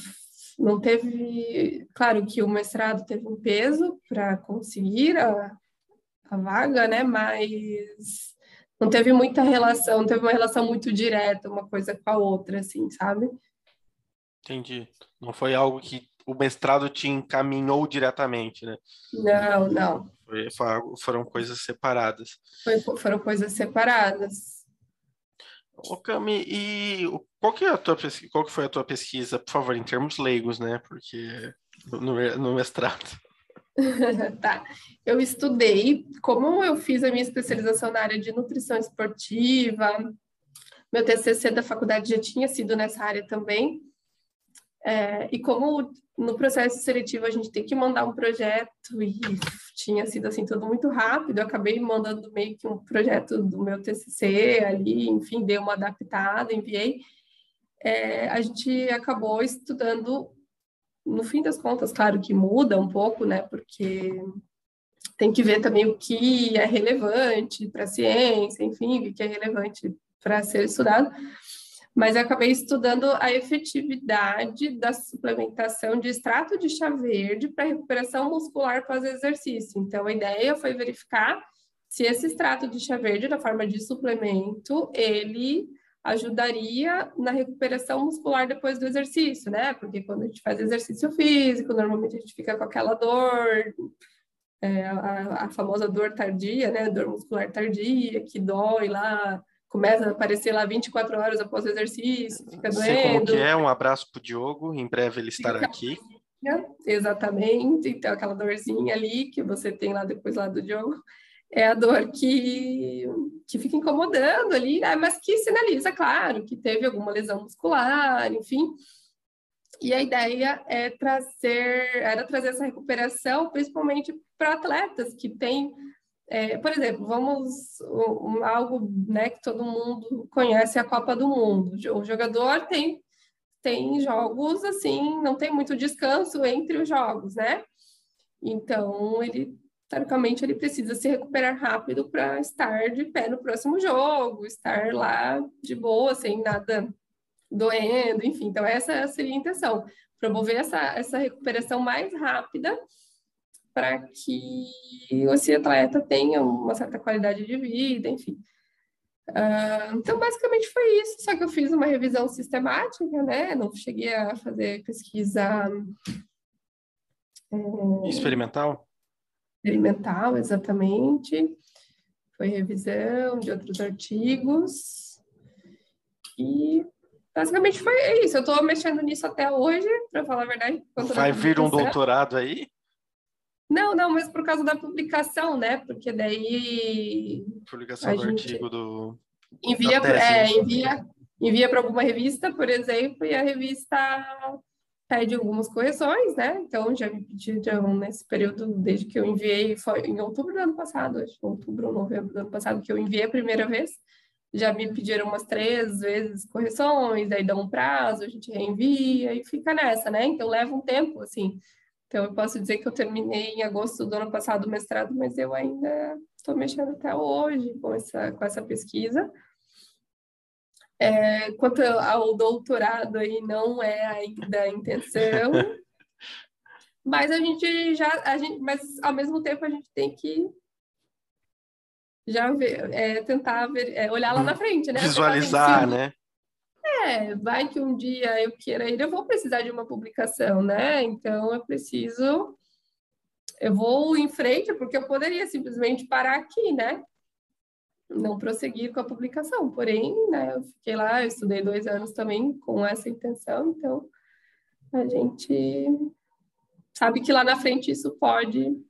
não teve, claro que o mestrado teve um peso para conseguir a, a vaga, né? Mas não teve muita relação, não teve uma relação muito direta uma coisa com a outra, assim, sabe? Entendi. Não foi algo que o mestrado te encaminhou diretamente, né? Não, não. Foi, foram coisas separadas. Foi, foram coisas separadas. Ô, Cami, e qual que, é a tua, qual que foi a tua pesquisa, por favor, em termos leigos, né? Porque no, no mestrado. tá. Eu estudei, como eu fiz a minha especialização na área de nutrição esportiva, meu TCC da faculdade já tinha sido nessa área também. É, e como no processo seletivo a gente tem que mandar um projeto e tinha sido assim tudo muito rápido, eu acabei mandando meio que um projeto do meu TCC ali, enfim, dei uma adaptada, enviei. É, a gente acabou estudando, no fim das contas, claro que muda um pouco, né, porque tem que ver também o que é relevante para a ciência, enfim, o que é relevante para ser estudado mas eu acabei estudando a efetividade da suplementação de extrato de chá verde para recuperação muscular pós-exercício. Então, a ideia foi verificar se esse extrato de chá verde, na forma de suplemento, ele ajudaria na recuperação muscular depois do exercício, né? Porque quando a gente faz exercício físico, normalmente a gente fica com aquela dor, é, a, a famosa dor tardia, né? Dor muscular tardia, que dói lá começa a aparecer lá 24 horas após o exercício, fica doendo. Sei como que é, um abraço pro Diogo, em breve ele estará aqui. Exatamente, então aquela dorzinha ali que você tem lá depois lá do Diogo, é a dor que, que fica incomodando ali, né? mas que sinaliza, claro, que teve alguma lesão muscular, enfim. E a ideia é trazer, era trazer essa recuperação, principalmente para atletas que têm é, por exemplo, vamos algo né, que todo mundo conhece a Copa do Mundo. O jogador tem tem jogos assim, não tem muito descanso entre os jogos, né? Então ele teoricamente ele precisa se recuperar rápido para estar de pé no próximo jogo, estar lá de boa, sem nada doendo, enfim. Então essa seria a intenção, promover essa, essa recuperação mais rápida para que esse atleta tenha uma certa qualidade de vida, enfim. Uh, então, basicamente foi isso, só que eu fiz uma revisão sistemática, né? Não cheguei a fazer pesquisa. É, experimental? Experimental, exatamente. Foi revisão de outros artigos. E basicamente foi isso. Eu estou mexendo nisso até hoje, para falar a verdade. Vai vir um doutorado aí? Não, não, mas por causa da publicação, né? Porque daí. Publicação do artigo do. Envia, é, envia, envia para alguma revista, por exemplo, e a revista pede algumas correções, né? Então já me pediram nesse período, desde que eu enviei, foi em outubro do ano passado, acho, outubro ou novembro do ano passado, que eu enviei a primeira vez. Já me pediram umas três vezes correções, aí dá um prazo, a gente reenvia e fica nessa, né? Então leva um tempo, assim. Então, eu posso dizer que eu terminei em agosto do ano passado o mestrado, mas eu ainda estou mexendo até hoje com essa, com essa pesquisa. É, quanto ao doutorado, aí não é ainda a intenção, mas a gente já, a gente, mas ao mesmo tempo a gente tem que já ver, é, tentar ver, é, olhar lá na frente, né? Visualizar, né? É, vai que um dia eu queira ir, eu vou precisar de uma publicação, né? Então eu preciso, eu vou em frente, porque eu poderia simplesmente parar aqui, né? Não prosseguir com a publicação. Porém, né, eu fiquei lá, eu estudei dois anos também com essa intenção, então a gente sabe que lá na frente isso pode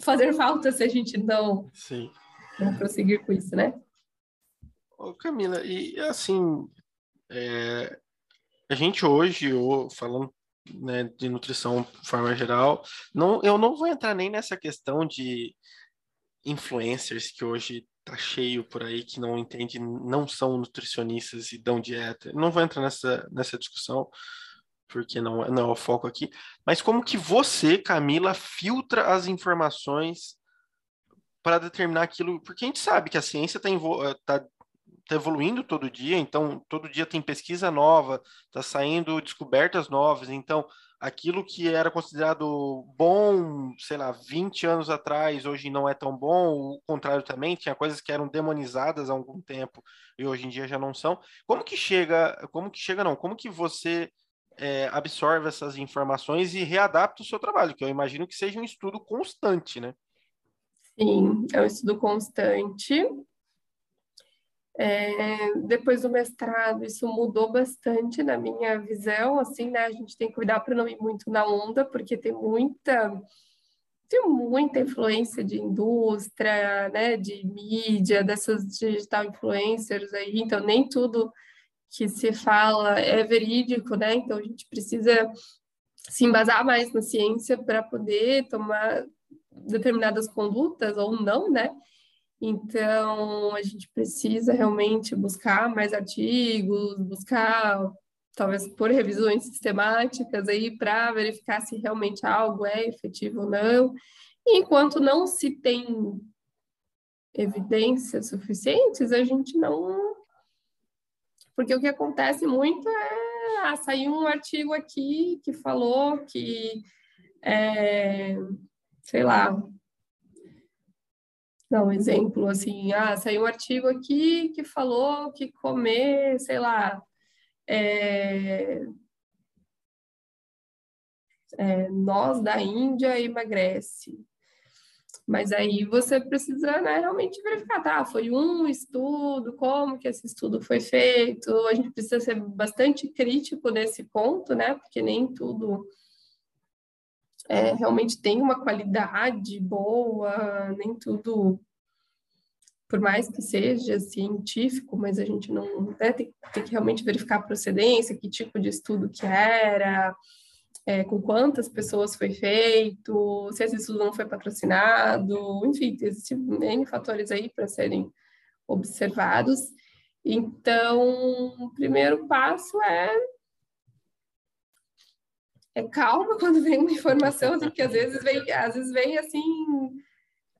fazer falta se a gente não, Sim. não prosseguir com isso, né? Ô Camila, e assim, é, a gente hoje, falando né, de nutrição de forma geral, não, eu não vou entrar nem nessa questão de influencers que hoje tá cheio por aí que não entende, não são nutricionistas e dão dieta. Não vou entrar nessa, nessa discussão porque não, não é o foco aqui. Mas como que você, Camila, filtra as informações para determinar aquilo? Porque a gente sabe que a ciência está tá está evoluindo todo dia, então todo dia tem pesquisa nova, está saindo descobertas novas, então aquilo que era considerado bom, sei lá, 20 anos atrás, hoje não é tão bom, o contrário também, tinha coisas que eram demonizadas há algum tempo e hoje em dia já não são. Como que chega, como que chega não, como que você é, absorve essas informações e readapta o seu trabalho, que eu imagino que seja um estudo constante, né? Sim, é um estudo constante. É, depois do mestrado, isso mudou bastante na minha visão, assim, né? A gente tem que cuidar para não ir muito na onda, porque tem muita tem muita influência de indústria, né, de mídia, dessas digital influencers aí, então nem tudo que se fala é verídico, né? Então a gente precisa se embasar mais na ciência para poder tomar determinadas condutas ou não, né? Então, a gente precisa realmente buscar mais artigos, buscar talvez por revisões sistemáticas aí para verificar se realmente algo é efetivo ou não. E enquanto não se tem evidências suficientes, a gente não. Porque o que acontece muito é ah, sair um artigo aqui que falou que, é, sei lá, não, um exemplo assim, ah, saiu um artigo aqui que falou que comer, sei lá, é, é, nós da Índia emagrece. Mas aí você precisa, né, realmente verificar, tá? Foi um estudo, como que esse estudo foi feito? A gente precisa ser bastante crítico nesse ponto, né? Porque nem tudo é, realmente tem uma qualidade boa, nem tudo, por mais que seja científico, mas a gente não né, tem, tem que realmente verificar a procedência, que tipo de estudo que era, é, com quantas pessoas foi feito, se esse estudo não foi patrocinado, enfim, existem N fatores aí para serem observados. Então, o primeiro passo é é calma quando vem uma informação, assim, porque às vezes vem, às vezes vem assim,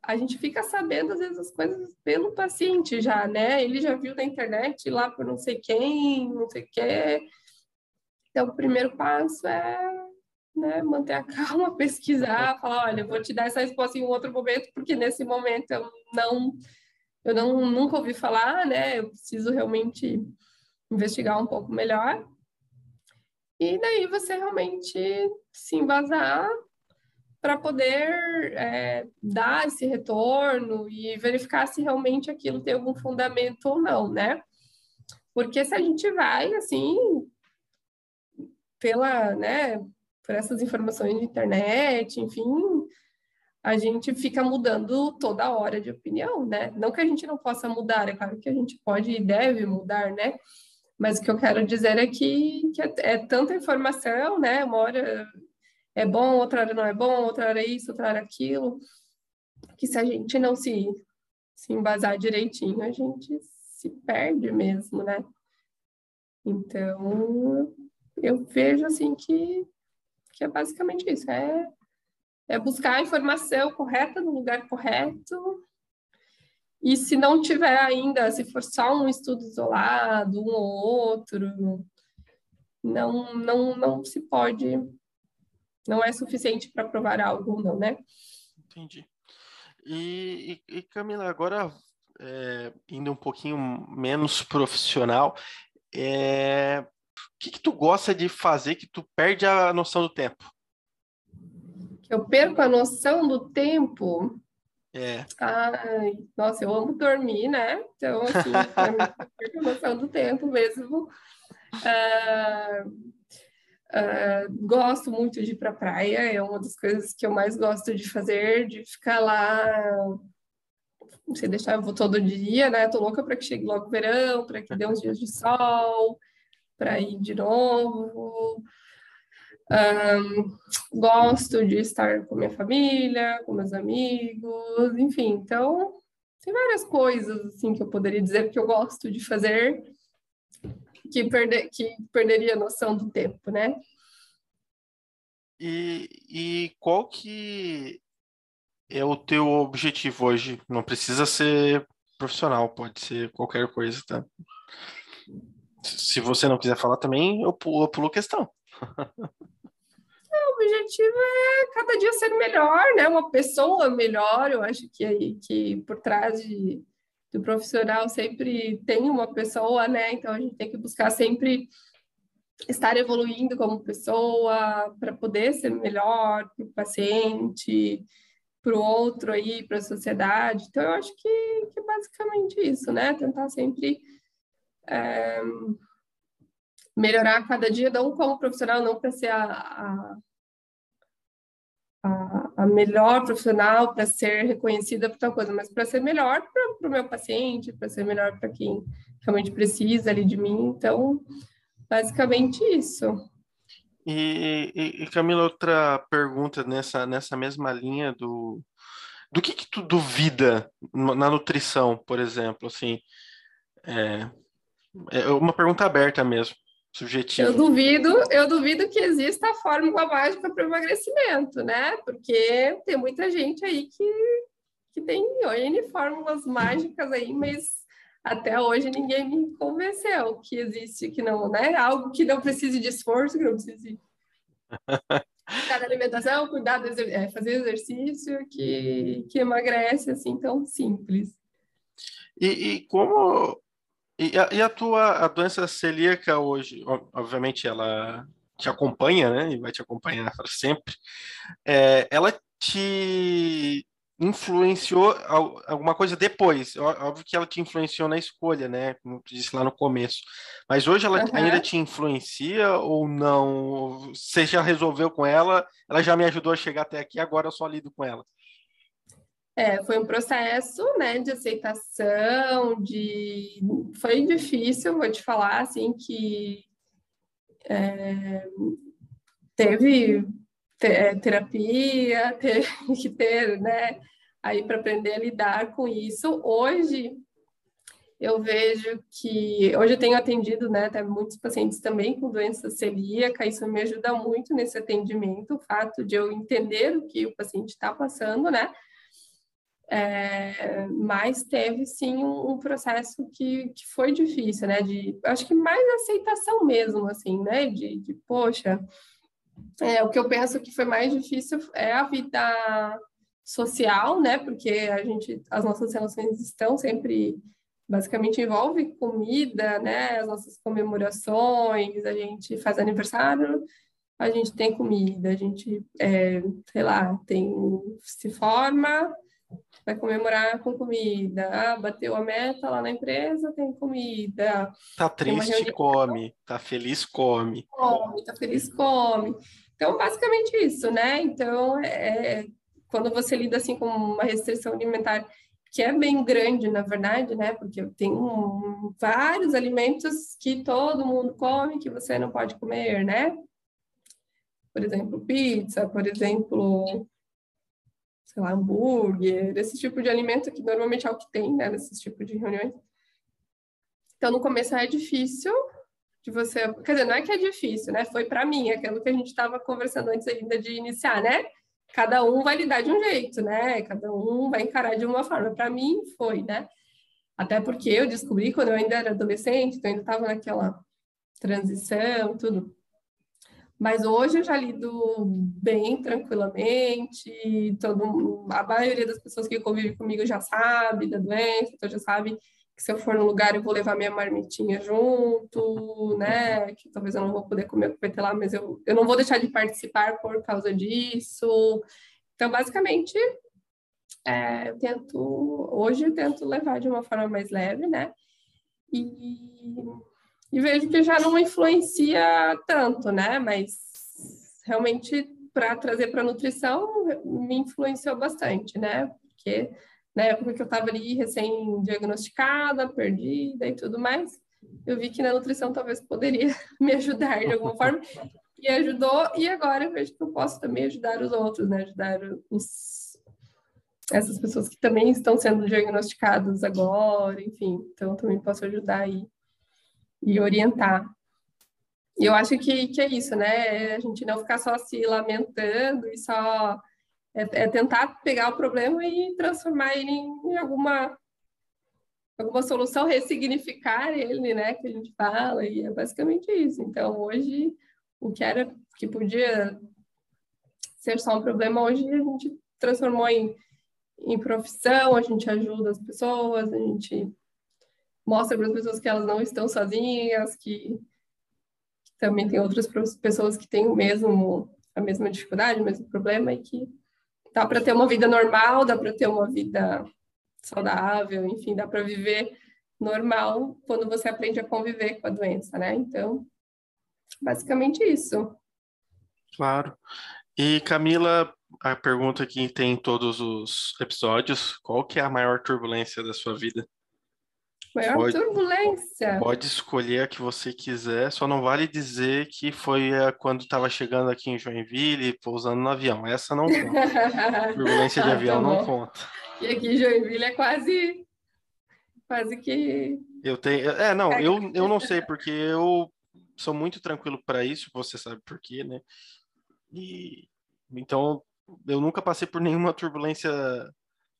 a gente fica sabendo às vezes as coisas pelo paciente já, né? Ele já viu na internet lá por não sei quem, não sei o quê. Então, o primeiro passo é né, manter a calma, pesquisar, falar, olha, vou te dar essa resposta em um outro momento, porque nesse momento eu não, eu não nunca ouvi falar, né? Eu preciso realmente investigar um pouco melhor. E daí você realmente se embasar para poder é, dar esse retorno e verificar se realmente aquilo tem algum fundamento ou não, né? Porque se a gente vai assim pela, né, por essas informações de internet, enfim, a gente fica mudando toda hora de opinião, né? Não que a gente não possa mudar, é claro que a gente pode e deve mudar, né? Mas o que eu quero dizer é que, que é, é, tanta informação, né? Uma hora é bom, outra hora não é bom, outra hora é isso, outra hora é aquilo, que se a gente não se, se embasar direitinho, a gente se perde mesmo, né? Então, eu vejo assim que que é basicamente isso, é, é buscar a informação correta no lugar correto, e se não tiver ainda, se for só um estudo isolado, um ou outro, não, não, não se pode, não é suficiente para provar algo, não, né? Entendi. E, e, e Camila, agora é, indo um pouquinho menos profissional, é, o que, que tu gosta de fazer que tu perde a noção do tempo? Eu perco a noção do tempo? É. Ai, nossa, eu amo dormir, né? Então, assim, a noção do tempo mesmo. Uh, uh, gosto muito de ir para praia, é uma das coisas que eu mais gosto de fazer, de ficar lá se deixar, eu vou todo dia, né? Tô louca para que chegue logo o verão, para que dê uns dias de sol para ir de novo. Um, gosto de estar com minha família, com meus amigos, enfim, então tem várias coisas assim que eu poderia dizer que eu gosto de fazer que, que perderia a noção do tempo, né? E, e qual que é o teu objetivo hoje? Não precisa ser profissional, pode ser qualquer coisa, tá? Se você não quiser falar também, eu pulo, eu pulo questão. objetivo é cada dia ser melhor, né? Uma pessoa melhor. Eu acho que, que por trás de, do profissional sempre tem uma pessoa, né? Então a gente tem que buscar sempre estar evoluindo como pessoa para poder ser melhor para o paciente, para o outro aí, para a sociedade. Então eu acho que, que é basicamente isso, né? Tentar sempre é, melhorar cada dia, não como profissional, não para ser a, a, a, melhor profissional, para ser reconhecida por tal coisa, mas para ser melhor para o meu paciente, para ser melhor para quem realmente precisa ali de mim. Então, basicamente isso. E, e, e Camila, outra pergunta nessa, nessa mesma linha do do que, que tu duvida na nutrição, por exemplo, assim, é, é uma pergunta aberta mesmo, subjetiva. Eu duvido, eu duvido que exista a fórmula mágica para o emagrecimento, né? Porque tem muita gente aí que, que tem N fórmulas mágicas aí, mas até hoje ninguém me convenceu que existe, que não, né? Algo que não precise de esforço, que não precise cuidar da alimentação, cuidar do exer é, fazer exercício, que, que emagrece assim tão simples. E, e como e a, e a, tua a doença celíaca hoje, obviamente ela te acompanha, né? E vai te acompanhar para sempre. É, ela te influenciou alguma coisa depois. Óbvio que ela te influenciou na escolha, né? Como eu disse lá no começo. Mas hoje ela uhum. ainda te influencia ou não? Você já resolveu com ela? Ela já me ajudou a chegar até aqui, agora eu só lido com ela. É, foi um processo, né, de aceitação, de... Foi difícil, vou te falar, assim, que é... teve é, terapia, teve que ter, né, aí para aprender a lidar com isso. Hoje, eu vejo que hoje eu tenho atendido, né, até muitos pacientes também com doença celíaca, isso me ajuda muito nesse atendimento, o fato de eu entender o que o paciente está passando, né, é, mas teve sim um, um, processo que, que foi difícil, né? De acho que mais aceitação mesmo, assim, né? De, de poxa, é, o que eu penso que foi mais difícil é a vida social, né? Porque a gente, as nossas relações estão sempre basicamente envolve comida, né? As nossas comemorações, a gente faz aniversário, a gente tem comida, a gente, é, sei lá, tem se forma, vai comemorar com comida. Ah, bateu a meta lá na empresa, tem comida. Tá triste, come. Tá feliz, come. Come, tá feliz, come. Então, basicamente isso, né? Então, é, é, quando você lida assim com uma restrição alimentar que é bem grande, na verdade, né? Porque tem um, vários alimentos que todo mundo come que você não pode comer, né? Por exemplo, pizza, por exemplo, sei lá, hambúrguer, esse tipo de alimento que normalmente é o que tem, né, nesses tipos de reuniões. Então, no começo é difícil de você, quer dizer, não é que é difícil, né? Foi para mim, aquilo que a gente estava conversando antes ainda de iniciar, né? Cada um vai lidar de um jeito, né? Cada um vai encarar de uma forma. Para mim foi, né? Até porque eu descobri quando eu ainda era adolescente, então ainda estava naquela transição, tudo. Mas hoje eu já lido bem tranquilamente, todo, a maioria das pessoas que convivem comigo já sabe da doença, então já sabe que se eu for no lugar eu vou levar minha marmitinha junto, né? Que talvez eu não vou poder comer o lá, mas eu, eu não vou deixar de participar por causa disso. Então, basicamente, é, eu tento, hoje eu tento levar de uma forma mais leve, né? E e vejo que já não influencia tanto, né? Mas realmente para trazer para nutrição me influenciou bastante, né? Porque na época que eu estava ali recém-diagnosticada, perdida e tudo mais, eu vi que na nutrição talvez poderia me ajudar de alguma forma e ajudou e agora eu vejo que eu posso também ajudar os outros, né? Ajudar os essas pessoas que também estão sendo diagnosticadas agora, enfim, então também posso ajudar aí e orientar. E eu acho que, que é isso, né? A gente não ficar só se lamentando e só é, é tentar pegar o problema e transformar ele em, em alguma alguma solução, ressignificar ele, né? Que a gente fala e é basicamente isso. Então hoje o que era que podia ser só um problema hoje a gente transformou em, em profissão, a gente ajuda as pessoas, a gente mostra para as pessoas que elas não estão sozinhas, que, que também tem outras pessoas que têm o mesmo a mesma dificuldade, o mesmo problema e que dá para ter uma vida normal, dá para ter uma vida saudável, enfim, dá para viver normal quando você aprende a conviver com a doença, né? Então, basicamente isso. Claro. E Camila, a pergunta que tem em todos os episódios, qual que é a maior turbulência da sua vida? Maior pode, turbulência. Pode escolher a que você quiser, só não vale dizer que foi eh, quando estava chegando aqui em Joinville, pousando no avião. Essa não conta. turbulência de ah, avião tá não conta. E aqui em Joinville é quase. Quase que. Eu tenho. É, não, eu, eu não sei, porque eu sou muito tranquilo para isso, você sabe por quê, né? E então eu nunca passei por nenhuma turbulência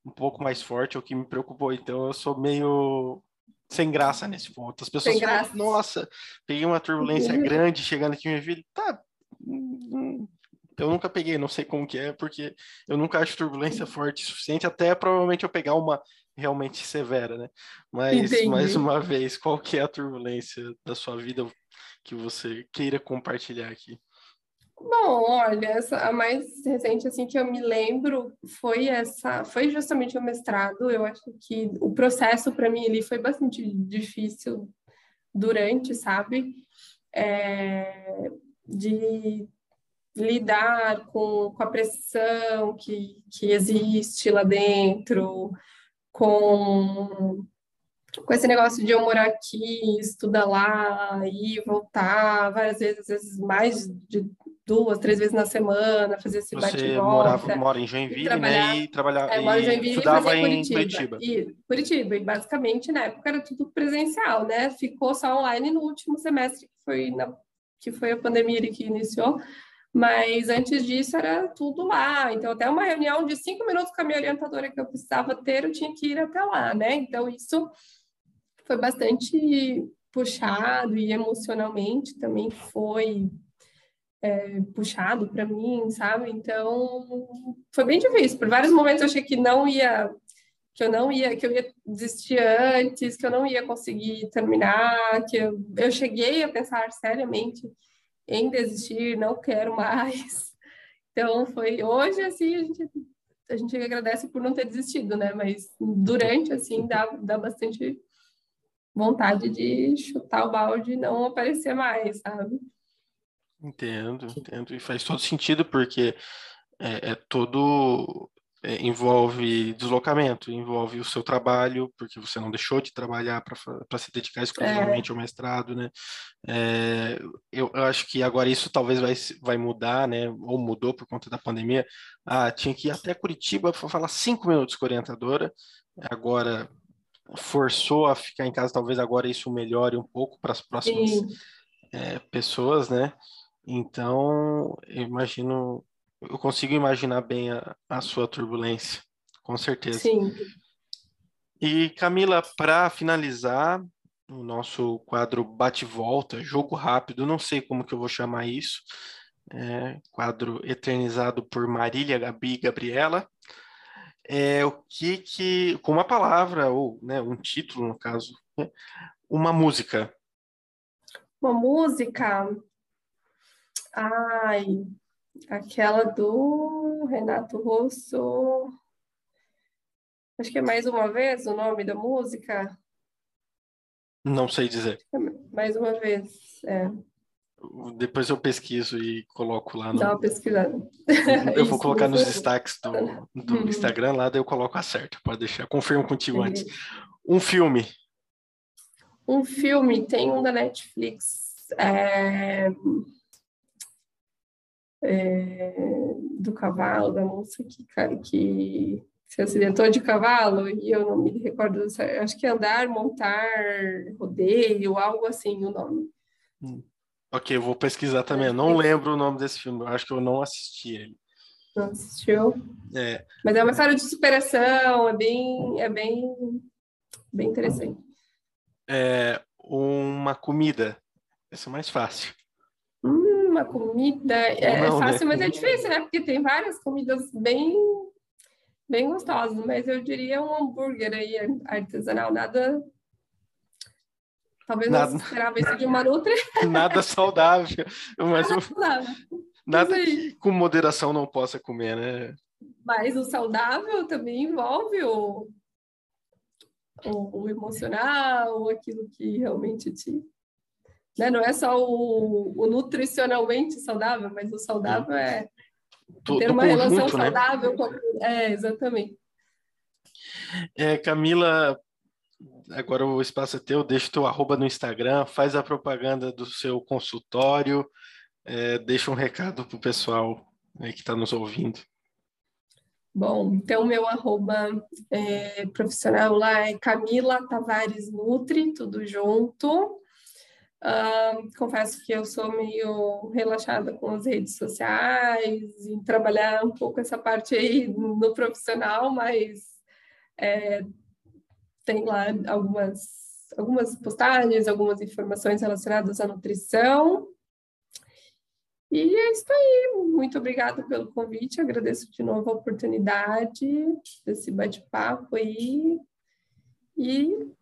um pouco mais forte, o que me preocupou. Então eu sou meio sem graça nesse ponto. As pessoas falam, nossa, peguei uma turbulência uhum. grande chegando aqui minha vida. Tá. Hum, eu nunca peguei, não sei como que é, porque eu nunca acho turbulência forte o suficiente, até provavelmente eu pegar uma realmente severa, né? Mas, Entendi. mais uma vez, qual que é a turbulência da sua vida que você queira compartilhar aqui? Bom, olha, essa, a mais recente assim que eu me lembro foi essa, foi justamente o mestrado. Eu acho que o processo para mim ali foi bastante difícil durante, sabe? É, de lidar com, com a pressão que, que existe lá dentro, com, com esse negócio de eu morar aqui, estudar lá, ir voltar várias vezes, às vezes mais de duas, três vezes na semana, fazer esse bate Você morava, mora em Joinville, né? E trabalhava é, Joinville estudava em Curitiba. Curitiba. E, Curitiba. E basicamente, na época, era tudo presencial, né? Ficou só online no último semestre, que foi, na, que foi a pandemia que iniciou. Mas antes disso era tudo lá. Então, até uma reunião de cinco minutos com a minha orientadora que eu precisava ter, eu tinha que ir até lá, né? Então, isso foi bastante puxado e emocionalmente também foi é, puxado para mim, sabe? Então, foi bem difícil. Por vários momentos eu achei que não ia que eu não ia, que eu ia desistir antes, que eu não ia conseguir terminar, que eu, eu cheguei a pensar seriamente em desistir, não quero mais. Então foi hoje assim a gente a gente agradece por não ter desistido, né? Mas durante assim dá, dá bastante vontade de chutar o balde e não aparecer mais, sabe? Entendo, entendo. E faz todo sentido porque é, é todo é, envolve deslocamento, envolve o seu trabalho, porque você não deixou de trabalhar para se dedicar exclusivamente é. ao mestrado, né? É, eu, eu, acho que agora isso talvez vai, vai mudar, né? Ou mudou por conta da pandemia. Ah, tinha que ir até Curitiba para falar cinco minutos com a orientadora, agora forçou a ficar em casa, talvez agora isso melhore um pouco para as próximas é, pessoas, né? Então, eu imagino eu consigo imaginar bem a, a sua turbulência, com certeza. Sim. E Camila, para finalizar o nosso quadro bate-volta, jogo rápido, não sei como que eu vou chamar isso, é, quadro eternizado por Marília, Gabi e Gabriela, é o que que, com uma palavra, ou né, um título no caso, né, uma música. Uma música? Ai, Aquela do Renato Russo. Acho que é mais uma vez o nome da música. Não sei dizer. É mais uma vez, é. Depois eu pesquiso e coloco lá no. Dá uma pesquisada. Eu vou colocar nos destaques do, do uhum. Instagram lá, daí eu coloco a certo. Pode deixar. Confirmo contigo antes. Um filme. Um filme, tem um da Netflix. É é, do cavalo, da moça que, que se acidentou de cavalo, e eu não me recordo, acho que é andar, montar, rodeio, algo assim o nome. Hum. Ok, eu vou pesquisar também. Eu não lembro o nome desse filme, eu acho que eu não assisti ele. Não assistiu? É. Mas é uma história de superação, é bem, é bem, bem interessante. É uma comida, essa é mais fácil uma comida é, é, não, né? fácil, né? mas é difícil, né? Porque tem várias comidas bem bem gostosas, mas eu diria um hambúrguer aí artesanal, nada talvez nada. não esperava isso de uma Nutri. Nada saudável, mas nada, saudável. nada que com moderação não possa comer, né? Mas o saudável também envolve o, o, o emocional, aquilo que realmente te né? Não é só o, o nutricionalmente saudável, mas o saudável é ter uma conjunto, relação né? saudável com a... É, exatamente. É, Camila, agora o espaço é teu, deixa o teu arroba no Instagram, faz a propaganda do seu consultório, é, deixa um recado para o pessoal que está nos ouvindo. Bom, então meu arroba é, profissional lá é Camila Tavares Nutri, tudo junto. Uh, confesso que eu sou meio relaxada com as redes sociais e trabalhar um pouco essa parte aí no profissional, mas é, tem lá algumas, algumas postagens, algumas informações relacionadas à nutrição. E é isso aí. Muito obrigada pelo convite. Agradeço de novo a oportunidade desse bate-papo aí. E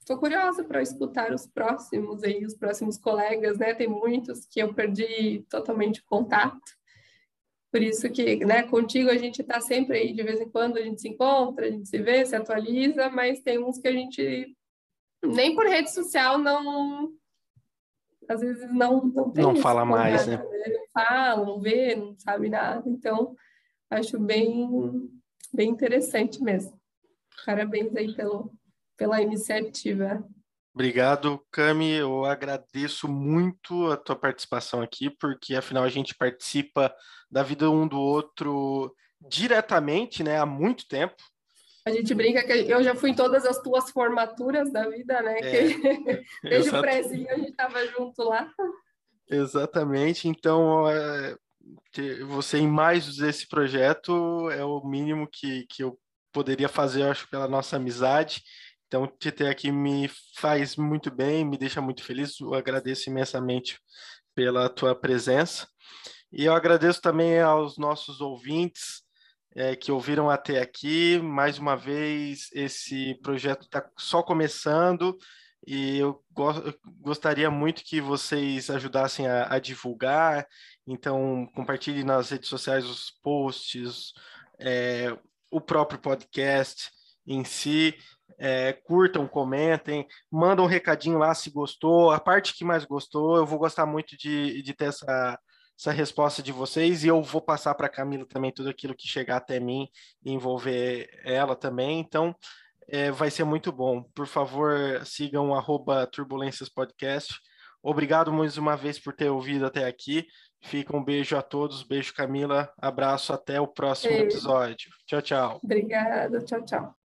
estou curiosa para escutar os próximos aí, os próximos colegas, né? Tem muitos que eu perdi totalmente contato. Por isso que, né, contigo a gente está sempre aí, de vez em quando a gente se encontra, a gente se vê, se atualiza, mas tem uns que a gente nem por rede social não às vezes não não, não fala mais, né? né? Não fala, não vê, não sabe nada. Então, acho bem bem interessante mesmo. Parabéns aí pelo, pela iniciativa. Obrigado, Cami. Eu agradeço muito a tua participação aqui, porque afinal a gente participa da vida um do outro diretamente, né, há muito tempo. A gente brinca que eu já fui em todas as tuas formaturas da vida, né? É, que desde o prézinho a gente estava junto lá. Exatamente. Então, você em mais esse projeto é o mínimo que, que eu poderia fazer, eu acho, pela nossa amizade. Então, te ter aqui me faz muito bem, me deixa muito feliz. Eu agradeço imensamente pela tua presença. E eu agradeço também aos nossos ouvintes é, que ouviram até aqui. Mais uma vez, esse projeto está só começando e eu, go gostaria muito que vocês ajudassem a, a, divulgar. Então, compartilhe nas redes sociais os posts, é, o próprio podcast em si. É, curtam, comentem, mandam um recadinho lá se gostou, a parte que mais gostou, eu vou gostar muito de, de ter essa, essa resposta de vocês e eu vou passar para a Camila também tudo aquilo que chegar até mim e envolver ela também. Então, é, vai ser muito bom. Por favor, sigam arroba Turbulências Podcast. Obrigado mais uma vez por ter ouvido até aqui. Fica um beijo a todos, beijo Camila, abraço, até o próximo episódio. Tchau, tchau. Obrigada, tchau, tchau.